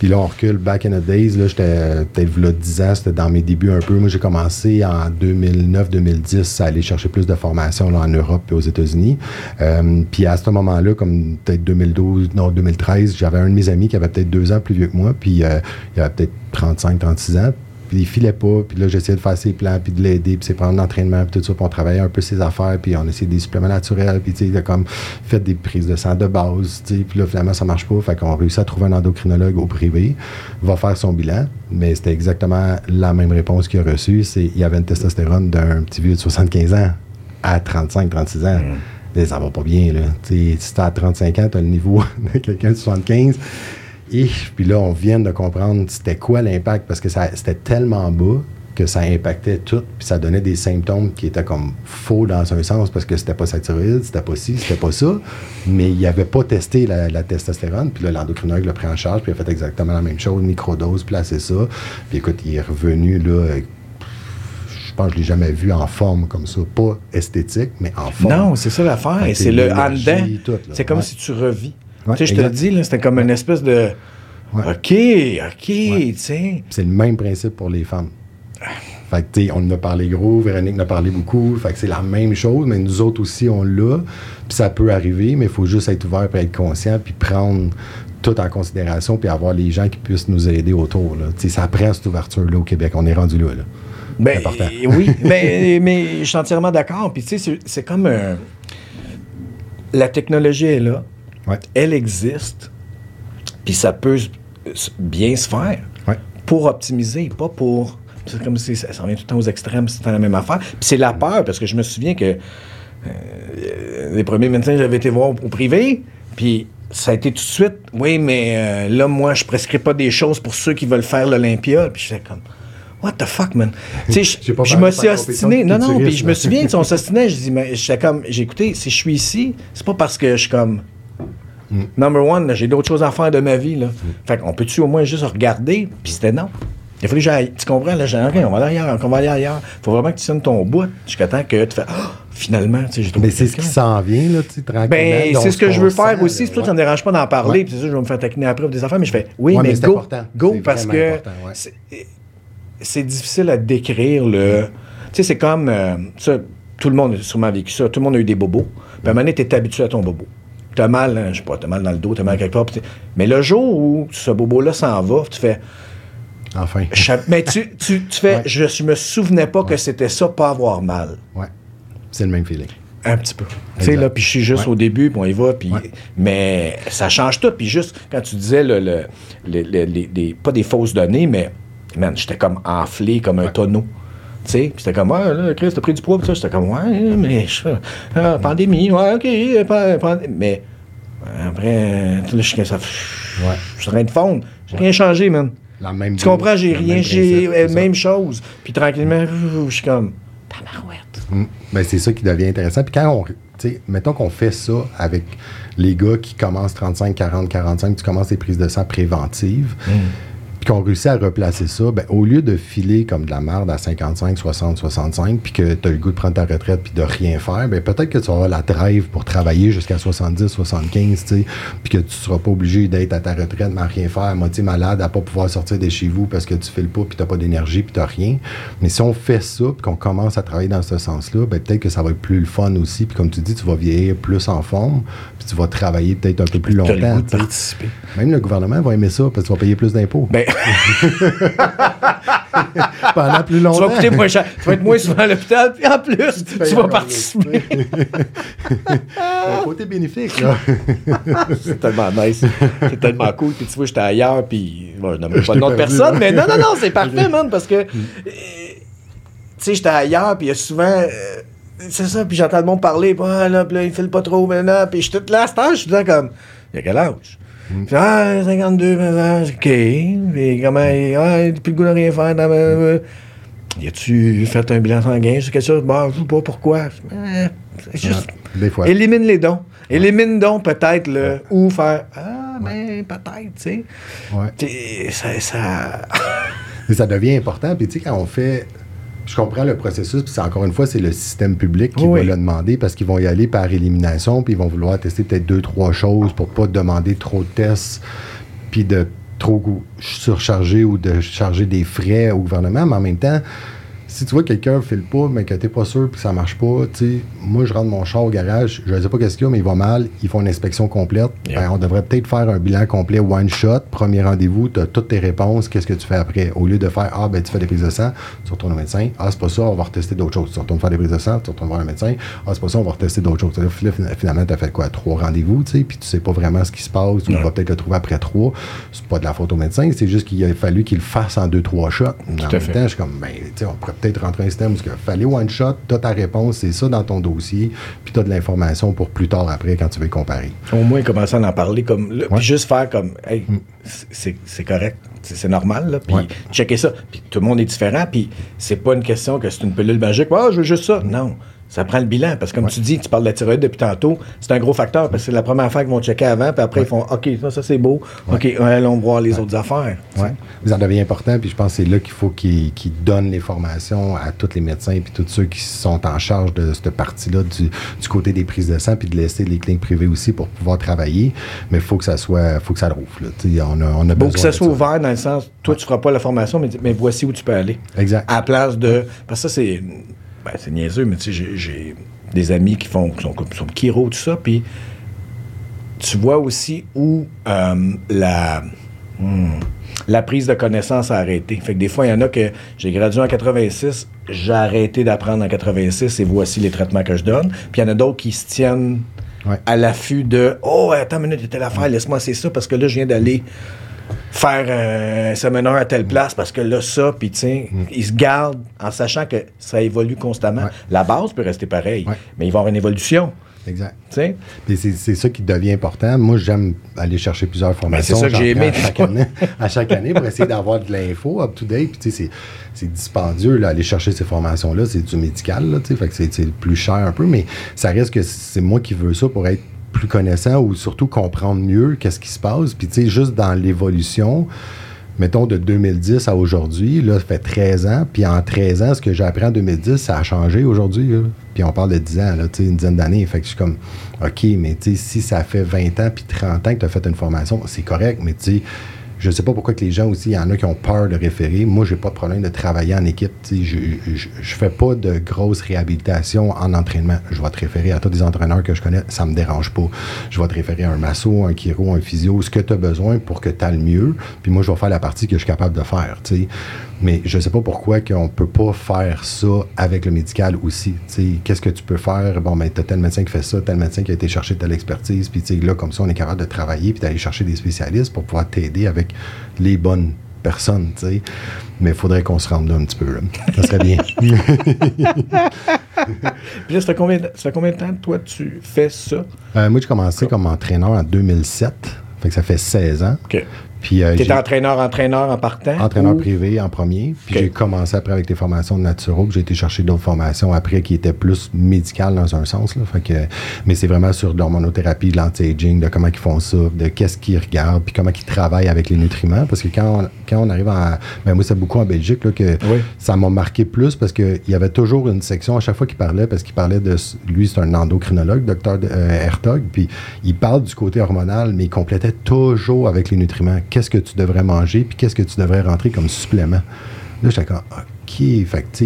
Puis là, on recule back in the days. Là, j'étais peut-être là 10 ans, c'était dans mes débuts un peu. Moi, j'ai commencé en 2009-2010 à aller chercher plus de formation là, en Europe et aux États-Unis. Euh, puis à ce moment-là, comme peut-être 2012, non, 2013, j'avais un de mes amis qui avait peut-être deux ans plus vieux que moi. Puis euh, il avait peut-être 35-36 ans. Puis il filait pas, puis là j'essayais de faire ses plans, puis de l'aider, puis c'est prendre l'entraînement, puis tout ça, puis on travaillait un peu ses affaires, puis on essayait des suppléments naturels, puis tu sais, il a comme fait des prises de sang de base, tu sais, puis là finalement ça marche pas, fait qu'on réussit à trouver un endocrinologue au privé, va faire son bilan, mais c'était exactement la même réponse qu'il a reçue, c'est il y avait une testostérone d'un petit vieux de 75 ans à 35-36 ans. Et ça va pas bien, là. Tu sais, si t'as 35 ans, t'as le niveau de quelqu'un de 75. Et puis là, on vient de comprendre c'était quoi l'impact parce que c'était tellement bas que ça impactait tout, puis ça donnait des symptômes qui étaient comme faux dans un sens parce que c'était pas sa thyroïde, c'était pas ci, c'était pas ça, mais il avait pas testé la, la testostérone, puis là, l'endocrinologue l'a pris en charge, puis il a fait exactement la même chose, microdose, placé ça, puis écoute, il est revenu, là, je pense que je l'ai jamais vu en forme comme ça, pas esthétique, mais en forme. Non, c'est ça l'affaire. C'est le en dedans. C'est comme Ouais. si tu revis. Ouais, tu sais, je te le dis, c'était comme une espèce de. Ouais. OK, OK, tu sais. C'est le même principe pour les femmes. Fait que, tu sais, on en a parlé gros, Véronique en a parlé beaucoup. Fait que c'est la même chose, mais nous autres aussi, on l'a. Puis ça peut arriver, mais il faut juste être ouvert, puis être conscient, puis prendre tout en considération, puis avoir les gens qui puissent nous aider autour. Là. Tu sais, ça prend cette ouverture-là au Québec. On est rendu là. là. Ben, important. oui, mais, mais je suis entièrement d'accord. Puis tu sais, c'est- c'est comme euh, la technologie est là, Ouais. elle existe, puis ça peut bien se faire Ouais. pour optimiser, pas pour. C'est comme si ça, ça revient tout le temps aux extrêmes, c'est la même affaire. Puis c'est la peur, parce que je me souviens que euh, les premiers médecins que j'avais été voir au privé, puis ça a été tout de suite, oui, mais euh, là, moi, je prescris pas des choses pour ceux qui veulent faire l'Olympia. Puis j'étais comme, what the fuck, man? tu sais, je- me suis ostiné. Non, non, puis je me souviens, on s'ostinait, je dis, mais j'étais comme, j'ai écouté, si je suis ici, c'est pas parce que je suis comme. Number one, j'ai d'autres choses à faire de ma vie. Là. Fait qu'on peut-tu au moins juste regarder? Puis c'était non. Il fallu que j'aille. Tu comprends? Là, j'ai OK, on va aller ailleurs, on va aller ailleurs. Faut vraiment que tu sonnes ton bout jusqu'à temps que tu fais, Ah, finalement, tu sais, j'ai trouvé. Mais c'est ce qui s'en vient, là, tu sais, tranquillement. Ben, c'est ce que je veux faire aussi. C'est là, pour ça que ça ouais. me dérange pas d'en parler. Ouais. Puis c'est ça, je vais me faire taquiner après pour des affaires. Mais je fais, oui, Ouais, mais, go. important. Go, parce que ouais. c'est- difficile à décrire le. Tu sais, c'est comme. euh, ça, tout le monde a sûrement vécu ça. Tout le monde a eu des bobos. Puis à un moment donné, t'es habitué à ton bobo. T'as mal, hein, je sais pas, t'as mal dans le dos, t'as mal quelque part. Mais le jour où ce bobo-là s'en va, tu fais. Enfin. Mais tu, tu, tu fais. Ouais. Je, je me souvenais pas que c'était ça, pas avoir mal. Ouais. C'est le même feeling. Un petit peu. Tu sais, là, puis je suis juste Ouais. au début, puis on y va, puis... Mais ça change tout. Puis juste, quand tu disais, le, le- le- le- les, pas des fausses données, mais, man, j'étais comme enflé comme un tonneau. Tu sais, puis c'était comme, ouais, là, Chris, t'as pris du poids, puis ça, j'étais comme, ouais, mais, je- ah, pandémie, ouais, OK, euh, pa- pand- mais, après, là, je suis comme ça, Ouais. je suis en train de fondre. J'ai rien changé, man. La même Tu comprends, j'ai rien, même j'ai euh, même chose. Puis tranquillement, je suis comme, tabarouette. Mm. Ben, c'est ça qui devient intéressant. Puis quand on. tu sais, Mettons qu'on fait ça avec les gars qui commencent 35, 40, 45, tu commences les prises de sang préventives, puis qu'on réussit à replacer ça, ben, au lieu de filer comme de la merde à 55, 60, 65, puis que tu as le goût de prendre ta retraite puis de rien faire, ben, peut-être que tu auras la drive pour travailler jusqu'à 70, 75, tu sais, puis que tu seras pas obligé d'être à ta retraite, mais à rien faire, à moitié malade, à pas pouvoir sortir de chez vous parce que tu fais le pas, puis tu pas d'énergie, puis tu rien. Mais si on fait ça, puis qu'on commence à travailler dans ce sens-là, ben, peut-être que ça va être plus le fun aussi. Puis comme tu dis, tu vas vieillir plus en forme, puis tu vas travailler peut-être un peu plus T'as le longtemps. goût de participer. Même le gouvernement va aimer ça parce que tu vas payer plus d'impôts Ben, pendant plus tu longtemps. vas coûter moins cher. Tu vas être moins souvent à l'hôpital, puis en plus, tu, vas participer. Un côté bénéfique, là. C'est tellement nice. C'est tellement cool. Puis tu vois, j'étais ailleurs, puis bon, je n'aime pas de nom de personne, mais non, non, non, c'est parfait, man, parce que, euh, tu sais, j'étais ailleurs, puis il y a souvent. euh, c'est ça, puis j'entends le monde parler, puis, ah, là, puis là, il file pas trop maintenant, puis je suis tout là, à cet âge, je suis là comme, il y a quel âge? Puis, ah, 52, ans, OK. Puis comment, ah, plus le goût de rien faire. Dans ma- y a-tu fait un bilan sanguin? C'est quelque chose? Bon, je sais pas pourquoi. C'est juste. Des fois. Élimine les dons. Élimine donc peut-être le. Ou faire. Ah, mais peut-être, tu sais. Ouais. Ça. ça... Mais ça devient important. Puis, tu sais, quand on fait. Je comprends le processus, puis c'est encore une fois, c'est le système public qui Oui. va le demander parce qu'ils vont y aller par élimination, puis ils vont vouloir tester peut-être deux, trois choses pour pas demander trop de tests, puis de trop surcharger ou de charger des frais au gouvernement. Mais en même temps, si tu vois que quelqu'un fait le pas, mais que t'es pas sûr, puis ça marche pas, tu moi, je rentre mon char au garage, je sais pas qu'est-ce qu'il y a, mais il va mal, ils font une inspection complète. Yeah. Ben, on devrait peut-être faire un bilan complet one shot, premier rendez-vous, tu as toutes tes réponses, qu'est-ce que tu fais après? Au lieu de faire Ah, ben tu fais des prises de sang, tu retournes au médecin, Ah, c'est pas ça, on va retester d'autres choses. Tu retournes faire des prises de sang, tu retournes voir un médecin, Ah, c'est pas ça, on va retester d'autres choses. Là, finalement, tu as fait quoi? Trois rendez-vous, tu sais, puis tu sais pas vraiment ce qui se passe, tu Ouais. vas peut-être le trouver après trois. C'est pas de la faute au médecin, c'est juste qu'il a fallu qu'il le fasse en deux, trois shots. Mais en même fait. temps, je suis comme, ben, tu sais, on pourrait peut-être rentrer un système où il fallait one shot, tu as ta réponse, c'est ça dans ton dossier, puis tu as de l'information pour plus tard après quand tu veux comparer. Au moins, commencer à en parler comme. là, Ouais. Puis juste faire comme. Hey, c'est c'est correct. C'est normal, là. Puis Ouais. checker ça. Puis tout le monde est différent. Puis c'est pas une question que c'est une pilule magique. Ah, je veux juste ça. Non. Ça prend le bilan. Parce que comme tu dis, tu parles de la thyroïde depuis tantôt, c'est un gros facteur parce que c'est la première affaire qu'ils vont checker avant, puis après ils font OK, ça, ça c'est beau. OK, allons voir les autres affaires. Ouais. Ça devient important, puis je pense que c'est là qu'il faut qu'ils donnent les formations à tous les médecins puis tous ceux qui sont en charge de cette partie-là du, côté des prises de sang, puis de laisser les cliniques privées aussi pour pouvoir travailler. Mais il faut que ça soit, faut que ça rouvre. On a, on a besoin que ça soit ouvert dans le sens, toi, tu ne feras pas la formation, mais, mais voici où tu peux aller. Exact. À la place de. Parce que ça, c'est ben, c'est niaiseux, mais tu sais, j'ai des amis qui font, qui sont comme Kiro, tout ça, puis tu vois aussi où euh, la, hmm, la prise de connaissance a arrêté. Fait que des fois, il y en a que j'ai gradué en 86, j'ai arrêté d'apprendre en 86 et voici les traitements que je donne. Puis il y en a d'autres qui se tiennent à l'affût de Oh, attends une minute, telle affaire, laisse-moi c'est ça parce que là, je viens d'aller faire un séminaire à telle place parce que là, ça, puis tu sais, mm. ils se gardent en sachant que ça évolue constamment. La base peut rester pareille, mais il va y avoir une évolution. Exact. C'est ça qui devient important. Moi, j'aime aller chercher plusieurs formations. C'est ça que j'ai aimé. À chaque, année, pour essayer d'avoir de l'info up-to-date. c'est dispendieux, là, aller chercher ces formations-là. C'est du médical, là, fait que c'est plus cher un peu, mais ça reste que c'est moi qui veux ça pour être plus connaissant ou surtout comprendre mieux qu'est-ce qui se passe. Puis, tu sais, juste dans l'évolution, mettons de 2010 à aujourd'hui, là, ça fait 13 ans. Puis en 13 ans, ce que j'ai appris en 2010, ça a changé aujourd'hui. Puis on parle de 10 ans, là, une dizaine d'années. Fait que je suis comme, OK, mais tu sais, si ça fait 20 ans puis 30 ans que tu as fait une formation, c'est correct, mais tu sais, je ne sais pas pourquoi que les gens aussi, il y en a qui ont peur de référer. Moi, j'ai pas de problème de travailler en équipe. Je ne fais pas de grosse réhabilitation en entraînement. Je vais te référer à tous les entraîneurs que je connais. Ça me dérange pas. Je vais te référer à un masso, un chiro, un physio, ce que tu as besoin pour que tu ailles le mieux. Puis moi, je vais faire la partie que je suis capable de faire. Mais je ne sais pas pourquoi qu'on ne peut pas faire ça avec le médical aussi. Qu'est-ce que tu peux faire? Bon, ben, tu as tel médecin qui fait ça, tel médecin qui a été chercher telle expertise. Puis là, comme ça, on est capable de travailler puis d'aller chercher des spécialistes pour pouvoir t'aider avec les bonnes personnes. Mais il faudrait qu'on se rende là un petit peu. Ça serait bien. puis là, ça fait, combien de, ça fait combien de temps, toi, tu fais ça? Euh, moi, j'ai commencé comme entraîneur en 2007. Fait que ça fait 16 ans. Puis, euh, entraîneur, entraîneur en partant? Entraîneur privé en premier. Puis j'ai commencé après avec des formations de naturo. J'ai été chercher d'autres formations après qui étaient plus médicales dans un sens. Là. Fait que, mais c'est vraiment sur l'hormonothérapie, de l'anti-aging, de comment ils font ça, de qu'est-ce qu'ils regardent, puis comment ils travaillent avec les nutriments. Parce que quand on, quand on arrive à... Ben moi, c'est beaucoup en Belgique là, que ça m'a marqué plus parce qu'il y avait toujours une section à chaque fois qu'il parlait, parce qu'il parlait de... Lui, c'est un endocrinologue, docteur euh, Hertog, puis il parle du côté hormonal, mais il complétait toujours avec les nutriments qu'est-ce que tu devrais manger, puis qu'est-ce que tu devrais rentrer comme supplément. Là, j'étais comme, OK, fait que,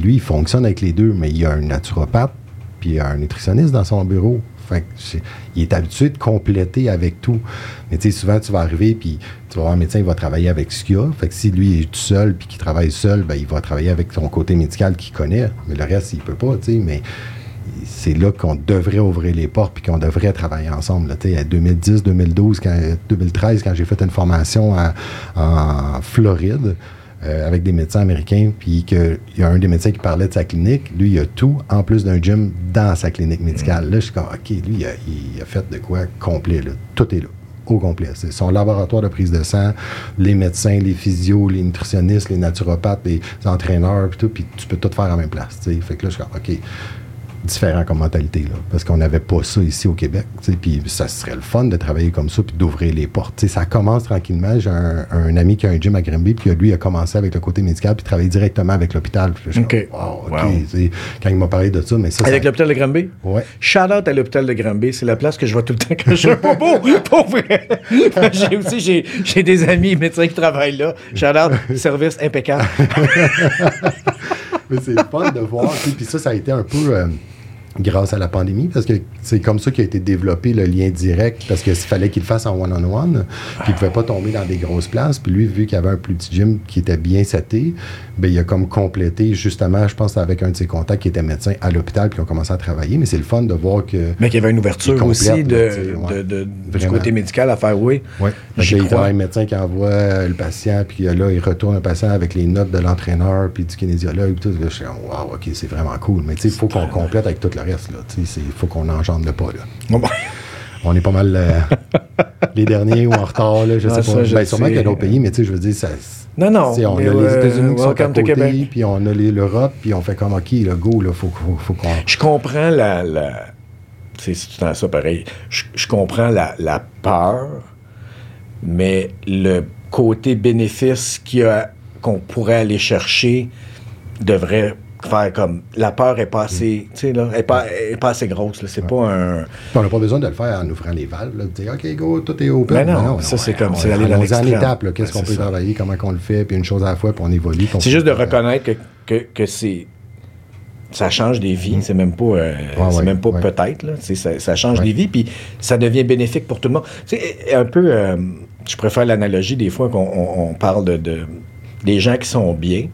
lui, il fonctionne avec les deux, mais il y a un naturopathe, puis il y a un nutritionniste dans son bureau. Fait que il est habitué de compléter avec tout. Mais tu sais, souvent, tu vas arriver, puis tu vas voir un médecin, il va travailler avec ce qu'il a. Fait que si lui est tout seul, puis qu'il travaille seul, ben, il va travailler avec son côté médical qu'il connaît. Mais le reste, il peut pas, tu sais. Mais c'est là qu'on devrait ouvrir les portes puis qu'on devrait travailler ensemble. Là, 2010, 2012, 2013, quand j'ai fait une formation en Floride euh, avec des médecins américains, puis qu'il y a un des médecins qui parlait de sa clinique, lui, il a tout en plus d'un gym dans sa clinique médicale. Là, je suis comme, OK, lui, il a, fait de quoi complet. Tout est là au complet. C'est son laboratoire de prise de sang, les médecins, les physios, les nutritionnistes, les naturopathes, les entraîneurs, puis tout, puis tu peux tout faire à la même place. Fait que là, je suis comme, OK, différent comme mentalité, là, parce qu'on n'avait pas ça ici au Québec. Puis ça serait le fun de travailler comme ça puis d'ouvrir les portes. ça commence tranquillement. J'ai un, ami qui a un gym à Grimby, puis lui a commencé avec le côté médical puis travailler directement avec l'hôpital. OK. Quand il m'a parlé de ça, mais ça. Avec l'hôpital de Granby? Oui. Shout out à l'hôpital de Granby. C'est la place que je vois tout le temps quand je suis pas beau. Pour vrai. j'ai aussi j'ai, des amis médecins qui travaillent là. Shout out, service impeccable. mais c'est fun de voir. Puis ça, ça a été un peu. Euh, grâce à la pandémie, parce que c'est comme ça qu'a été développé le lien direct, parce qu'il fallait qu'il le fasse en one-on-one, puis il ne pouvait pas tomber dans des grosses places. Puis lui, vu qu'il y avait un plus petit gym qui était bien seté, ben, il a comme complété, justement, je pense, avec un de ses contacts qui était médecin à l'hôpital, puis ils ont commencé à travailler. Mais c'est le fun de voir que... Mais qu'il y avait une ouverture aussi de, de, du côté médical à faire, oui. Oui. A un médecin qui envoie le patient, puis là, il retourne le patient avec les notes de l'entraîneur, puis du kinésiologue, puis tout. Je suis wow, OK, c'est vraiment cool. Mais tu sais, il faut qu'on complète avec tout le reste. Il faut qu'on engendre le pas. Là. Ben. on est pas mal euh, les derniers ou en retard, là, je Ah, sais ça, pas. je Ben, sûrement sais. qu'il y a d'autres pays, mais tu sais, je veux dire, ça, Non, non. on mais, a les euh, États-Unis qui sont à côté, Québec. puis on a les- l'Europe, puis on fait comme, OK, le go, là, faut, faut, faut qu'on... Je comprends la. la c'est c'est tout ça pareil. Je, je comprends la, la peur, mais le côté bénéfice qu'il y a- qu'on pourrait aller chercher devrait faire comme. La peur est pas assez. Tu sais, là, est pas, est pas assez grosse. C'est pas un. On n'a pas besoin de le faire en ouvrant les valves, là, de dire, OK, go, tout est open. Mais non, ça, c'est comme- c'est aller dans en qu'est-ce qu'on peut ça. travailler, comment qu'on le fait, puis une chose à la fois, puis on évolue. C'est juste de reconnaître que, que, que c'est. Ça change des vies, c'est même pas, euh, Ouais, c'est ouais, même pas ouais. peut-être, là. Ça, ça change des vies, puis ça devient bénéfique pour tout le monde. Tu sais, un peu, euh, je préfère l'analogie des fois qu'on on- on parle de, de- des gens qui sont bien,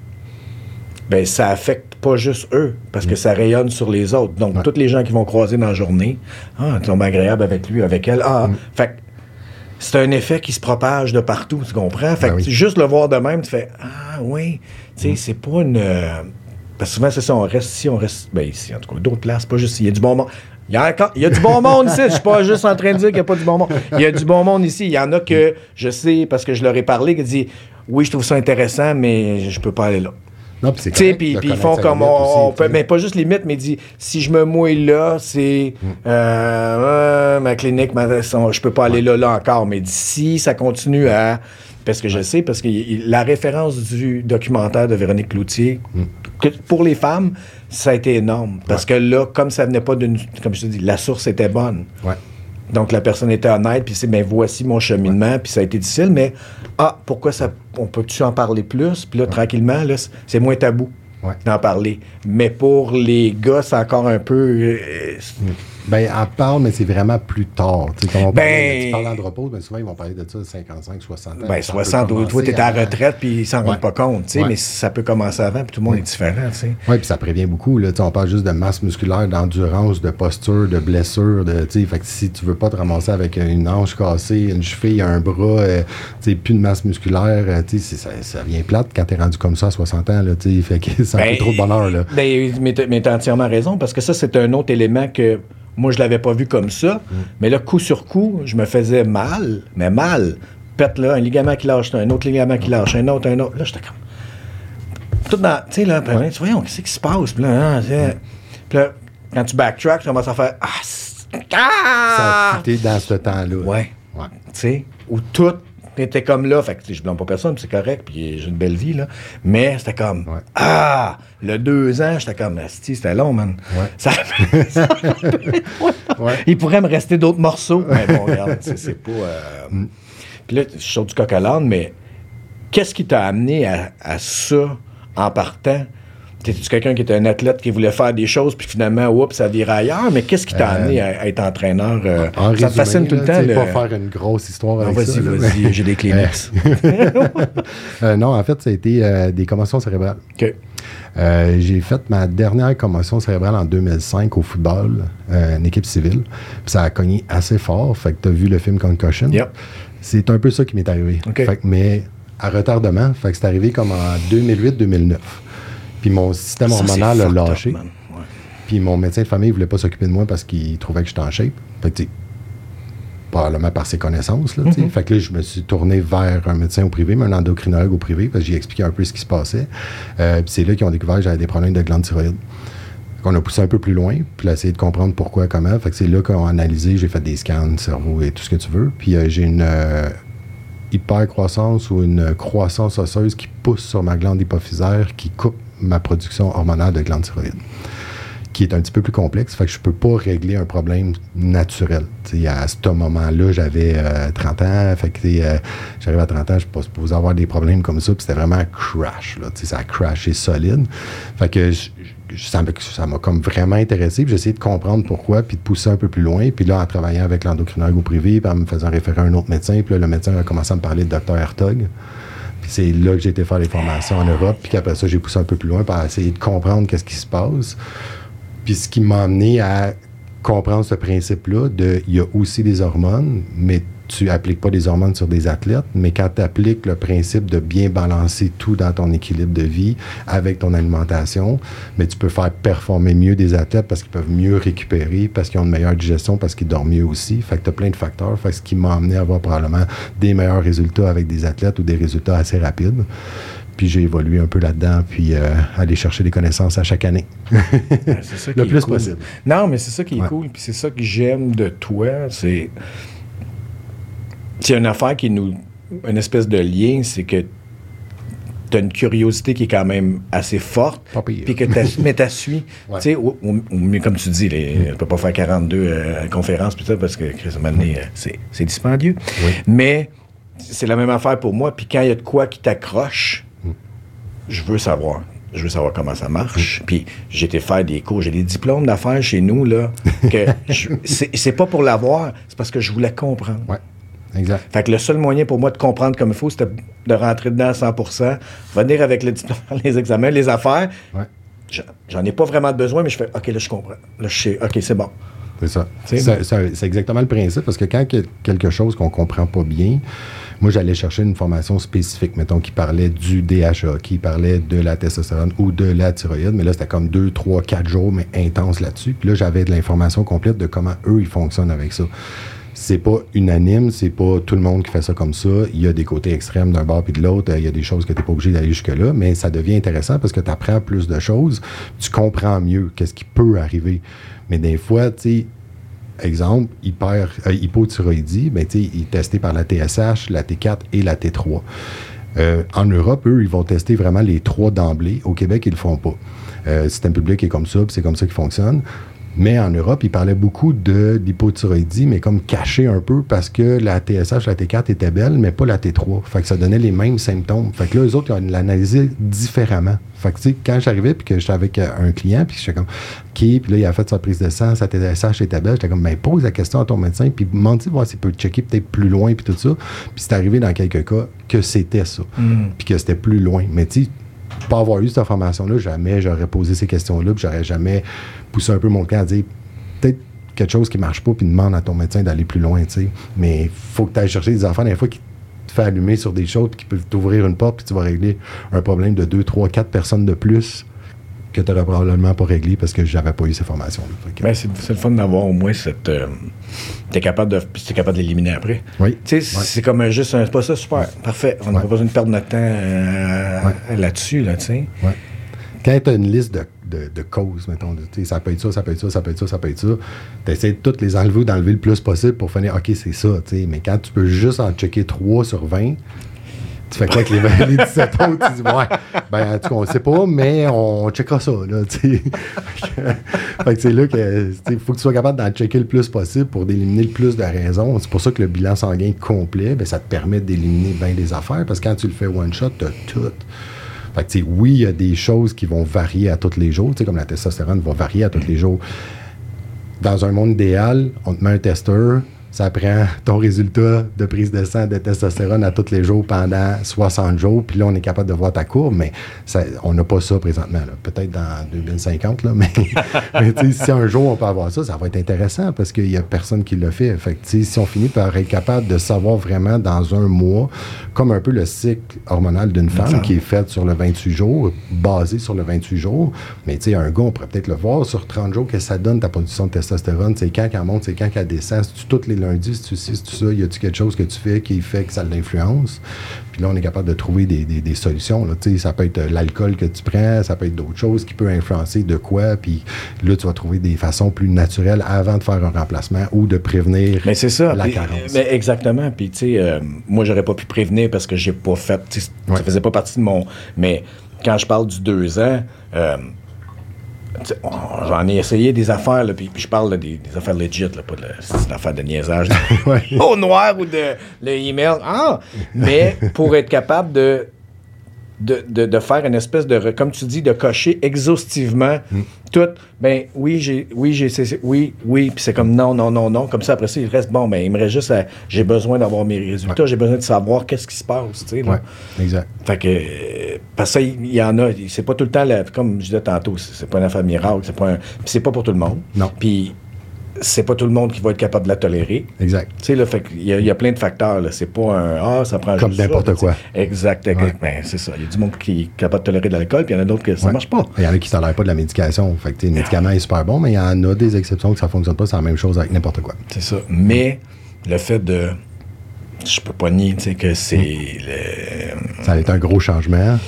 ben ça affecte pas juste eux, parce que ça rayonne sur les autres. Donc, Mm. Ouais. tous les gens qui vont croiser dans la journée, ah, tu tombes agréable avec lui, avec elle, Mm. ah, fait que c'est un effet qui se propage de partout, tu comprends? Fait Ben que oui. juste le voir de même, tu fais Ah oui, tu sais, c'est pas une. euh, Parce que souvent, c'est ça, on reste ici, on reste. Ben ici, en tout cas, d'autres places, pas juste ici. Il y a du bon monde. Il y a, encore- il y a du bon monde ici. Je suis pas juste en train de dire qu'il n'y a pas du bon monde. Il y a du bon monde ici. Il y en a que je sais, parce que je leur ai parlé, qui dit Oui, je trouve ça intéressant, mais je peux pas aller là. Non, puis c'est puis ils font comme on, aussi, peut, mais pas juste limite, mais dit si je me mouille là, c'est Mm. euh, euh, ma clinique, ma, son- je peux pas aller là là encore. Mais si ça continue à parce que je sais, parce que la référence du documentaire de Véronique Cloutier, Mm. que pour les femmes, ça a été énorme. Parce que là, comme ça venait pas d'une. Comme je te dis, la source était bonne. Ouais. Donc la personne était honnête, puis c'est, ben voici mon cheminement, puis ça a été difficile, mais ah, pourquoi ça, on peut-tu en parler plus? Puis là, tranquillement, là, c'est- moins tabou Ouais. d'en parler. Mais pour les gars, c'est encore un peu... euh, Ben, en parle, mais c'est vraiment plus tard. Tu sais, comme on Ben- parlait, tu parles d'andropause, mais souvent, ils vont parler de ça à 55, 60 ans. ben, Ça peut 60, toi, commencer t'es à la retraite, puis ils s'en Ouais. rendent pas compte, tu Ouais. mais ça peut commencer avant, puis tout le monde est différent, tu sais. Oui, puis ça prévient beaucoup. Là, Tu sais, on parle juste de masse musculaire, d'endurance, de posture, de blessure. De, tu sais, fait que si tu veux pas te ramasser avec une hanche cassée, une cheville, un bras, euh, tu sais, plus de masse musculaire, euh, tu ça, ça vient plate quand t'es rendu comme ça à 60 ans. Là, tu sais, fait que c'est un Ben, peu trop de bonheur. Là. Ben, mais mais t'as entièrement raison, parce que ça, c'est un autre élément que moi, je l'avais pas vu comme ça. Mm. Mais là, coup sur coup, je me faisais mal, mais mal. Pète là, un ligament qui lâche, un autre ligament qui lâche, un autre, un autre. Là, j'étais comme. Tout dans. Tu sais, là, ben, tu voyons, qu'est-ce qui se passe? Puis là, hein, sais. Puis là, quand tu backtrack, tu commences à faire. Ah! c'est- Ça a Ah! dans ce temps-là. Ouais. Ouais. Tu sais, où tout était comme là. Fait que je blâme pas personne, c'est correct, puis j'ai une belle vie, là. Mais c'était comme, Ouais. ah, le deux ans, j'étais comme, asti, c'était long, man. Ouais. Ça, ça- Ouais. Il pourrait me rester d'autres morceaux. Mais bon, regarde, c'est pas. euh, Mm. Puis là, je suis sur du coq à mais qu'est-ce qui t'a amené à, à ça en partant? T'es-tu quelqu'un qui était un athlète qui voulait faire des choses, puis finalement, oups, ça vire ailleurs? Mais qu'est-ce qui t'a Euh, amené à, à être entraîneur? euh, En ça résumé, te fascine tout le temps? sais, le- pas faire une grosse histoire Non, vas-y, ça. vas-y, j'ai des Kleenex. Euh, non, en fait, ça a été des commotions cérébrales. OK. Euh, j'ai fait ma dernière commotion cérébrale en 2005 au football, euh, une équipe civile. Puis ça a cogné assez fort. Fait que tu as vu le film Concussion. Yep. C'est un peu ça qui m'est arrivé. OK. Fait que- mais à retardement. Fait que c'est arrivé comme en 2008-2009. Puis mon système Ça, hormonal a up, lâché. Ouais. Puis mon médecin de famille voulait pas s'occuper de moi parce qu'il trouvait que j'étais en shape. Fait que, probablement par ses connaissances. Là. Mhm. Fait que là, je me suis tourné vers un médecin au privé, mais un endocrinologue au privé, parce que j'ai expliqué un peu ce qui se passait. Euh, puis c'est là qu'ils ont découvert que j'avais des problèmes de glande thyroïde. On a poussé un peu plus loin, puis essayé de comprendre pourquoi, comment. Fait que c'est là qu'on a analysé, j'ai fait des scans de cerveau et tout ce que tu veux. Puis euh, j'ai une euh, hypercroissance ou une croissance osseuse qui pousse sur ma glande hypophysaire qui coupe ma production hormonale de glande thyroïde qui est un petit peu plus complexe. Fait que je peux pas régler un problème naturel. À ce moment-là, j'avais euh, 30 ans. Fait que euh, j'arrive à 30 ans, je suis pas supposé avoir des problèmes comme ça. C'était vraiment crash. Là, ça a crashé solide. Fait que ça m'a comme vraiment intéressé. J'ai essayé de comprendre pourquoi, puis de pousser un peu plus loin. Puis là, en travaillant avec l'endocrinologue au privé, en me faisant référer à un autre médecin, puis là, le médecin a commencé à me parler de Dr. Hertog. C'est là que j'ai été faire les formations en Europe. Puis qu'après ça, j'ai poussé un peu plus loin pour essayer de comprendre qu'est-ce qui se passe. Puis ce qui m'a amené à comprendre ce principe-là de il y a aussi des hormones, mais tu appliques pas des hormones sur des athlètes, mais quand tu appliques le principe de bien balancer tout dans ton équilibre de vie avec ton alimentation, mais tu peux faire performer mieux des athlètes parce qu'ils peuvent mieux récupérer, parce qu'ils ont une meilleure digestion, parce qu'ils dorment mieux aussi. Fait que tu as plein de facteurs. Fait ce qui m'a amené à avoir probablement des meilleurs résultats avec des athlètes ou des résultats assez rapides. Puis j'ai évolué un peu là-dedans, puis euh, aller chercher des connaissances à chaque année. c'est ça qui le plus cool. possible. Non, mais c'est ça qui est cool, puis c'est ça que j'aime de toi. C'est. C'est une affaire qui nous. Une espèce de lien, c'est que tu as une curiosité qui est quand même assez forte. Puis que t'as- mais tu suis. Tu sais, au mieux, comme tu dis, on peut pas faire 42 euh, conférences, puis ça, parce que, Chris, donné, euh, c'est dispendieux. Oui. Mais c'est la même affaire pour moi. Puis quand il y a de quoi qui t'accroche, Mm. je veux savoir. Je veux savoir comment ça marche. Mm. Puis j'ai été faire des cours. J'ai des diplômes d'affaires chez nous, là, que c'est pas pour l'avoir, c'est parce que je voulais comprendre. Ouais, exact. Fait que le seul moyen pour moi de comprendre comme il faut, c'était de rentrer dedans à 100% venir avec le diplôme, les examens, les affaires. Ouais. J'en- ai pas vraiment besoin, mais je fais OK, là, je comprends. Là, je sais, OK, c'est bon. C'est ça. C'est exactement le principe, parce que quand il y a quelque chose qu'on comprend pas bien, moi, j'allais chercher une formation spécifique, mettons, qui parlait du DHA, qui parlait de la testostérone ou de la thyroïde, mais là, c'était comme deux, trois, quatre jours, mais intense là-dessus. Puis là, j'avais de l'information complète de comment eux, ils fonctionnent avec ça. C'est pas unanime, c'est pas tout le monde qui fait ça comme ça. Il y a des côtés extrêmes d'un bord puis de l'autre. Il y a des choses que tu n'es pas obligé d'aller jusque-là, mais ça devient intéressant parce que tu apprends plus de choses, tu comprends mieux qu'est-ce qui peut arriver. Mais des fois, tu sais, exemple, hyper, euh, hypothyroïdie, ben, il est testé par la TSH, la T4 et la T3. Euh, en Europe, eux, ils vont tester vraiment les trois d'emblée. Au Québec, ils le font pas. Euh, le système public est comme ça, c'est comme ça qu'il fonctionne. Mais en Europe, ils parlaient beaucoup de l'hypothyroïdie, mais comme caché un peu parce que la TSH, la T4 était belle, mais pas la T3. Fait que ça donnait les mêmes symptômes. Fait que là, eux autres, ils l'analysé différemment. Fait que, tu sais, quand j'arrivais puis que j'étais avec euh, un client, puis j'étais comme, OK, puis là, il a fait sa prise de sang, sa TSH était belle, j'étais comme, ben, pose la question à ton médecin, puis demande-lui voir s'il peut checker peut-être plus loin, puis tout ça. Puis c'est arrivé dans quelques cas que c'était ça, puis que c'était plus loin. Mais tu pas avoir eu cette information-là, jamais j'aurais posé ces questions-là, puis j'aurais jamais poussé un peu mon camp à dire peut-être quelque chose qui marche pas, puis demande à ton médecin d'aller plus loin, tu sais. Mais il faut que tu ailles chercher des enfants, des fois, qui te fait allumer sur des choses, puis qui peuvent t'ouvrir une porte, puis tu vas régler un problème de deux, trois, quatre personnes de plus que tu n'aurais probablement pas réglé parce que j'avais pas eu ces formations-là. Que- Ben, c'est le fun d'avoir au moins cette. euh, t'es capable de. t'es capable de l'éliminer après. Oui. Tu sais, c'est comme un- juste un. C'est pas ça, super. Parfait. On n'a Ouais. pas besoin de perdre notre temps euh, là-dessus, là, tu sais. Quand tu as une liste de, de- de causes, mettons, de, tu sais, ça peut être ça, ça peut être ça, ça peut être ça, ça peut être ça, tu essaies de toutes les enlever ou d'enlever le plus possible pour finir, OK, c'est ça. tu sais. Mais quand tu peux juste en checker 3 sur 20, tu fais quoi avec les, 20, les 17 autres? Tu dis, ouais, ben, en tout cas, on sait pas, mais on checkera ça, là, fait que c'est là que, il faut que tu sois capable d'en checker le plus possible pour d'éliminer le plus de raisons. C'est pour ça que le bilan sanguin complet, ben, ça te permet d'éliminer bien des affaires, parce que quand tu le fais one shot, tu as tout. Fait que, oui, il y a des choses qui vont varier à tous les jours, tu sais, comme la testostérone va varier à tous les jours. Dans un monde idéal, on te met un testeur, ça prend ton résultat de prise de sang de testostérone à tous les jours pendant 60 jours, puis là, on est capable de voir ta courbe, mais ça- on n'a pas ça présentement. Peut-être dans 2050, là, mais, si un jour on peut avoir ça, ça va être intéressant parce qu'il n'y a personne qui le fait. Fait que, si on finit par être capable de savoir vraiment dans un mois, comme un peu le cycle hormonal d'une femme, qui est fait sur le 28 jours, basé sur le 28 jours, mais tu sais, un gars, on pourrait peut-être le voir sur 30 jours, que ça donne ta production de testostérone, c'est quand qu'elle monte, c'est quand qu'elle descend, c'est-tu tous les lundis, c'est-tu ci, c'est-tu ça, y a-tu quelque chose que tu fais qui fait que ça l'influence? Puis là, on est capable de trouver des, des- des solutions, là, tu ça peut être euh, l'alcool que tu prends, ça peut être d'autres choses qui peut influencer de quoi, puis là, tu vas trouver des façons plus naturelles avant de faire un remplacement ou de prévenir Mais c'est ça. la Puis, carence. mais exactement. Puis, tu sais, euh, moi, j'aurais pas pu prévenir parce que j'ai pas fait. tu sais, Ouais. Ça faisait pas partie de mon. Mais quand je parle du deux ans, euh, tu j'en ai essayé des affaires, là, puis, puis je parle là, des, des affaires legit, là, pas de c'est une affaire de niaisage. Ouais. Au noir ou de le email. Ah! Mais pour être capable de de, de, de faire une espèce de, comme tu dis, de cocher exhaustivement Mm. tout. Ben oui, j'ai, oui, j'ai, oui, oui, puis c'est comme non, non, non, non. Comme ça, après ça, il reste bon. Ben il me reste juste, à- j'ai besoin d'avoir mes résultats, j'ai besoin de savoir qu'est-ce qui se passe, tu sais. Ouais, exact. Fait que, euh, parce que ça, il y en a, c'est pas tout le temps, la- comme je disais tantôt, c'est c'est pas une affaire miracle, c'est pas un- c'est pas pour tout le monde. Non. Puis c'est pas tout le monde qui va être capable de la tolérer. Exact. Tu sais, là, fait qu'il y, a- il y a plein de facteurs, là. C'est pas un Ah, ça prend Comme n'importe quoi. Exact, exact. Ben, c'est ça. Il y a du monde qui est capable de tolérer de l'alcool, puis il y en a d'autres que ça Ouais. marche pas. Il y en a qui ne tolèrent pas de la médication. Fait que, le médicament est super bon, mais il y en a des exceptions que ça ne fonctionne pas. C'est la même chose avec n'importe quoi. C'est ça. Mais le fait de. Je peux pas nier, tu sais, que c'est. le- Ça a été un gros changement.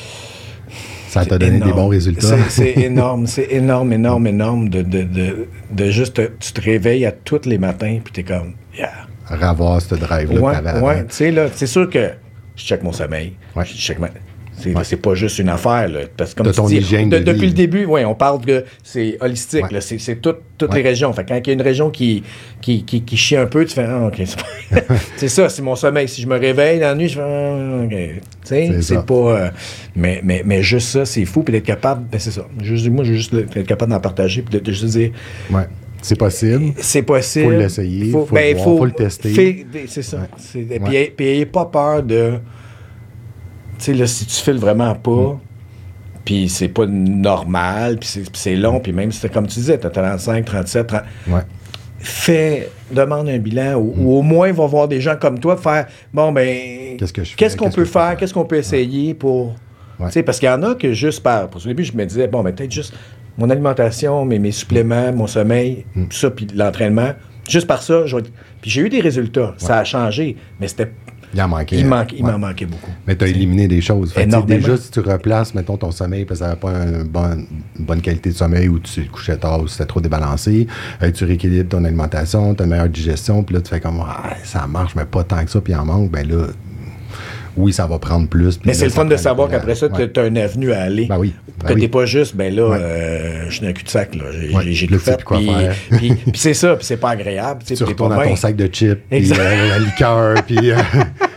Ça t'a donné énorme. des bons résultats. C'est- énorme, c'est énorme, énorme, énorme de, de, de, de juste. te- tu te réveilles à tous les matins, puis t'es comme. Yeah. Ravoir ce drive-là Ouais, ouais. Tu sais, là, c'est sûr que je check mon sommeil. Ouais. Je check ma. C'est Ouais. pas juste une affaire, là. Parce que comme tu ton dis, hygiène de- de depuis le début, ouais, on parle que c'est holistique, Ouais. C'est c'est tout- toutes les régions. Fait quand il y a une région qui, qui, qui, qui chie un peu, tu fais, ah, OK. c'est ça, c'est mon sommeil. Si je me réveille dans la nuit, je fais, ah, OK. C'est pas. euh, mais, mais, mais juste ça, c'est fou. Puis d'être capable, ben c'est ça. Juste, moi, je veux juste être capable d'en partager, puis de, de juste dire, Ouais. C'est possible. c'est possible. Faut l'essayer, faut le ben, voir, faut le tester. c'est ça. Puis, Ouais. puis ayez pas peur de. Tu sais, là, si tu files vraiment pas, Mm. puis c'est pas normal, puis c'est- long, puis même si comme tu disais, t'as 35, 37, 30, Ouais. fais, demande un bilan, ou, ou au moins va voir des gens comme toi faire, bon, ben, Qu'est-ce que je fais? qu'est-ce qu'on Qu'est-ce peut que je peux faire, qu'est-ce qu'on peut essayer pour. Ouais. Parce qu'il y en a que juste par. Parce qu'au début, je me disais, bon, ben, peut-être juste mon alimentation, mes, mes suppléments, mon sommeil, Mm. tout ça, puis l'entraînement. Juste par ça, puis j'ai eu des résultats. Ça a changé, mais c'était. Il en manquait. Il, manque, il Ouais. m'en manquait beaucoup. Mais tu as éliminé des choses. Fait tu déjà, si tu replaces, mettons, ton sommeil parce que ça n'avait pas une bonne qualité de sommeil ou tu te couchais tard ou c'était trop débalancé, euh, tu rééquilibres ton alimentation, tu as une meilleure digestion, puis là, tu fais comme, ah, ça marche, mais pas tant que ça, puis il en manque, ben là, oui, ça va prendre plus. Mais c'est le fun de savoir qu'après ça, tu as une avenue à aller. Ben oui, ben que oui. t'es pas juste, ben là, Ouais. euh, je suis dans un cul-de-sac, là. J'ai Ouais, tout fait. Puis, puis- puis c'est ça, puis c'est pas agréable. Tu retournes pas à ton sac de chips, puis euh, la liqueur, puis...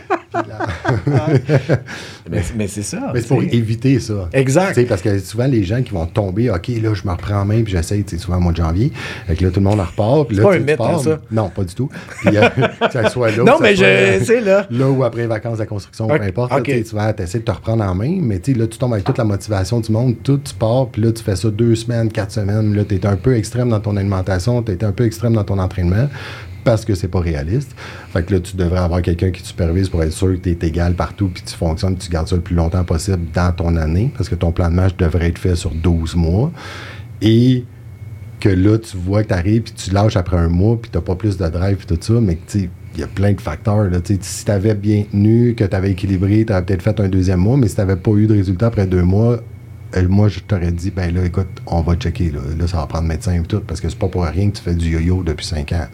euh, Mais, mais c'est ça. Mais c'est pour éviter ça. Exact. Parce que souvent, les gens qui vont tomber, OK, là, je me reprends en main, puis j'essaye, tu sais, souvent au mois de janvier. Fait que là, tout le monde en repart. Puis là, pas tu un mythe, hein, pars. ça? Non, pas du tout. Puis, euh, que ça soit là. Non, mais je- euh, sais, là. Là ou après vacances de la construction, peu importe. là, ok. tu tu essaies de te reprendre en main, mais tu sais, là, tu tombes avec toute la motivation du monde, tout, tu pars, puis là, tu fais ça deux semaines, quatre semaines. Là, tu es un peu extrême dans ton alimentation, tu es un peu extrême dans ton entraînement parce que c'est pas réaliste. Fait que là, tu devrais avoir quelqu'un qui te supervise pour être sûr que tu es égal partout, puis tu fonctionnes, tu gardes ça le plus longtemps possible dans ton année, parce que ton plan de match devrait être fait sur 12 mois. Et que là, tu vois que tu arrives, puis tu lâches après un mois, puis tu pas plus de drive, puis tout ça, mais tu il y a plein de facteurs. Là, si tu avais bien tenu, que tu avais équilibré, tu avais peut-être fait un deuxième mois, mais si tu n'avais pas eu de résultat après deux mois, euh, moi, je t'aurais dit, ben là, écoute, on va checker. Là, Là, ça va prendre médecin et tout, parce que c'est pas pour rien que tu fais du yo-yo depuis cinq ans.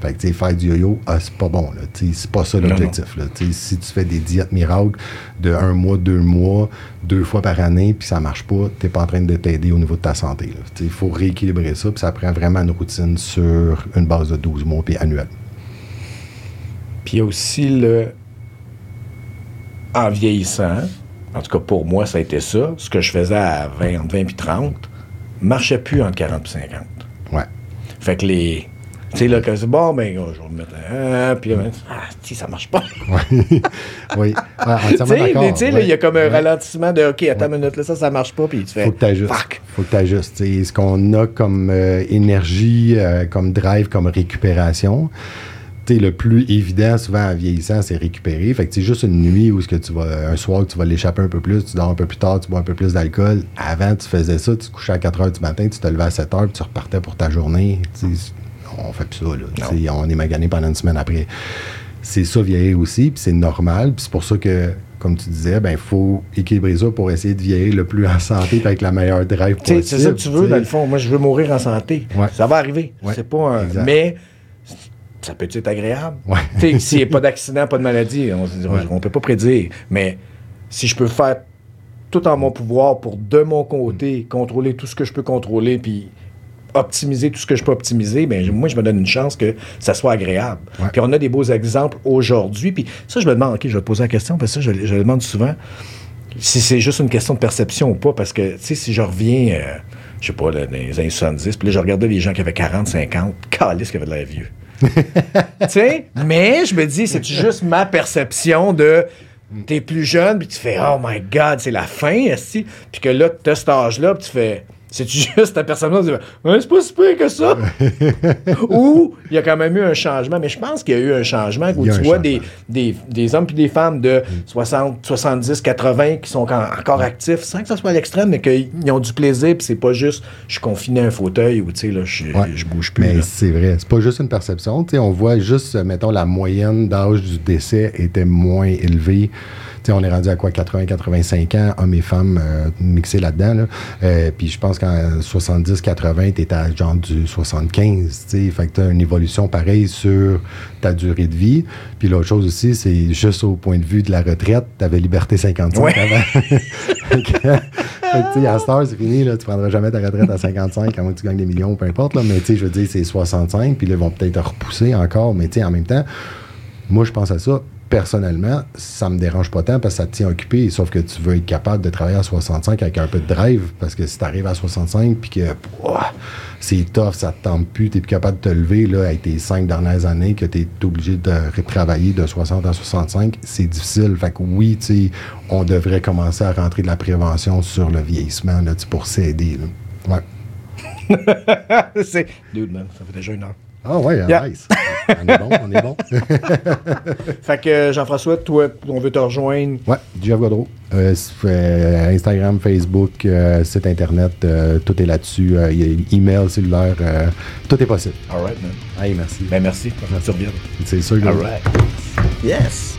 Fait que, tu sais, faire du yo-yo, ah, c'est pas bon, c'est pas ça l'objectif, si tu fais des diètes miracles de un mois, deux mois, deux fois par année, puis ça marche pas, t'es pas en train de t'aider au niveau de ta santé, il faut rééquilibrer ça, puis ça prend vraiment une routine sur une base de 12 mois, puis annuelle. Puis il y a aussi le. En vieillissant, en tout cas pour moi, ça a été ça. Ce que je faisais à 20, entre 20 et 30 marchait plus entre 40 et 50. Ouais. Fait que les. Tu sais, là, quand c'est bon, ben, je vais me mettre un. Puis là, ben, ah, si, ça marche pas. oui. oui. Tu sais, il y a comme un ralentissement de OK, attends une minute, là, ça, ça marche pas. Puis tu fais. faut que tu ajustes. Fuck. faut que tu ajustes. Tu sais, Ce qu'on a comme euh, énergie, euh, comme drive, comme récupération, tu sais, le plus évident, souvent en vieillissant, c'est récupérer. Fait que c'est juste une nuit où ce que tu vas, un soir, tu vas l'échapper un peu plus, tu dors un peu plus tard, tu bois un peu plus d'alcool. Avant, tu faisais ça, tu te couchais à 4 heures du matin, tu te levais à 7 heures, puis tu repartais pour ta journée. On fait plus ça, là. On est magané pendant une semaine après. C'est ça vieillir aussi, puis c'est normal. Puis c'est pour ça que, comme tu disais, ben il faut équilibrer ça pour essayer de vieillir le plus en santé, avec la meilleure drive Tu sais, possible. c'est ça que tu veux, tu sais. dans le fond. Moi, je veux mourir en santé. Ouais. Ça va arriver. Ouais. C'est pas un. Mais ça peut être agréable? Ouais. S'il n'y a pas d'accident, pas de maladie, on ne peut pas prédire. Mais si je peux faire tout en mon pouvoir pour, de mon côté, contrôler tout ce que je peux contrôler, puis optimiser tout ce que je peux optimiser, ben, moi, je me donne une chance que ça soit agréable. Ouais. Puis on a des beaux exemples aujourd'hui. Puis ça, je me demande, OK, je vais te poser la question, parce que ça, je, je le demande souvent, si c'est juste une question de perception ou pas, parce que, tu sais, si je reviens, euh, je sais pas, là, dans les années 70, puis là, je regardais les gens qui avaient 40, 50, calice qui avaient de l'air vieux. tu sais, mais je me dis, c'est juste ma perception de t'es plus jeune, puis tu fais, oh my God, c'est la fin. Puis que là, t'as cet âge-là, puis tu fais, C'est juste ta personne qui dit c'est pas si pire que ça. Ou il y a quand même eu un changement, mais je pense qu'il y a eu un changement où tu vois des, des, des hommes puis des femmes de 60, 70, 80 qui sont en- encore actifs, sans que ça soit à l'extrême, mais qu'ils ont du plaisir, puis c'est pas juste je suis confiné à un fauteuil ou tu sais, là, je, Ouais. je bouge plus. Mais c'est vrai, c'est pas juste une perception. On voit juste, mettons, la moyenne d'âge du décès était moins élevée. On est rendu à quoi, 80-85 ans, hommes et femmes euh, mixés là-dedans. Là. Euh, puis je pense qu'en 70-80, tu à genre du 75. tu sais. Fait que tu as une évolution pareille sur ta durée de vie. Puis l'autre chose aussi, c'est juste au point de vue de la retraite, tu avais Liberté 55 Ouais. avant. Fait que, à cette heure, c'est fini, là, tu prendras jamais ta retraite à 55, à moins que tu gagnes des millions, peu importe, là, mais je veux dire, c'est 65, puis là, ils vont peut-être repousser encore, mais tu sais, en même temps, moi, je pense à ça, personnellement, ça me dérange pas tant parce que ça te tient occupé, sauf que tu veux être capable de travailler à 65 avec un peu de drive, parce que si tu arrives à 65, puis que c'est tough, ça te tente plus, tu plus capable de te lever, là, avec tes cinq dernières années, que tu es obligé de retravailler de 60 à 65, c'est difficile. Fait que oui, tu on devrait commencer à rentrer de la prévention sur le vieillissement, là, pour s'aider. Ouais. c'est. Dude, man, ça fait déjà une heure. Ah ouais, Yeah. nice. On est bon, on est bon. Fait que euh, Jean-François, toi, on veut te rejoindre. Ouais, Jeff Godreau. Euh, euh, Instagram, Facebook, euh, site internet, euh, tout est là-dessus. Euh, il y a email, cellulaire, euh, tout est possible. All right, man. Hey, merci. Ben merci. Tu reviens. C'est sûr que All right. Yes.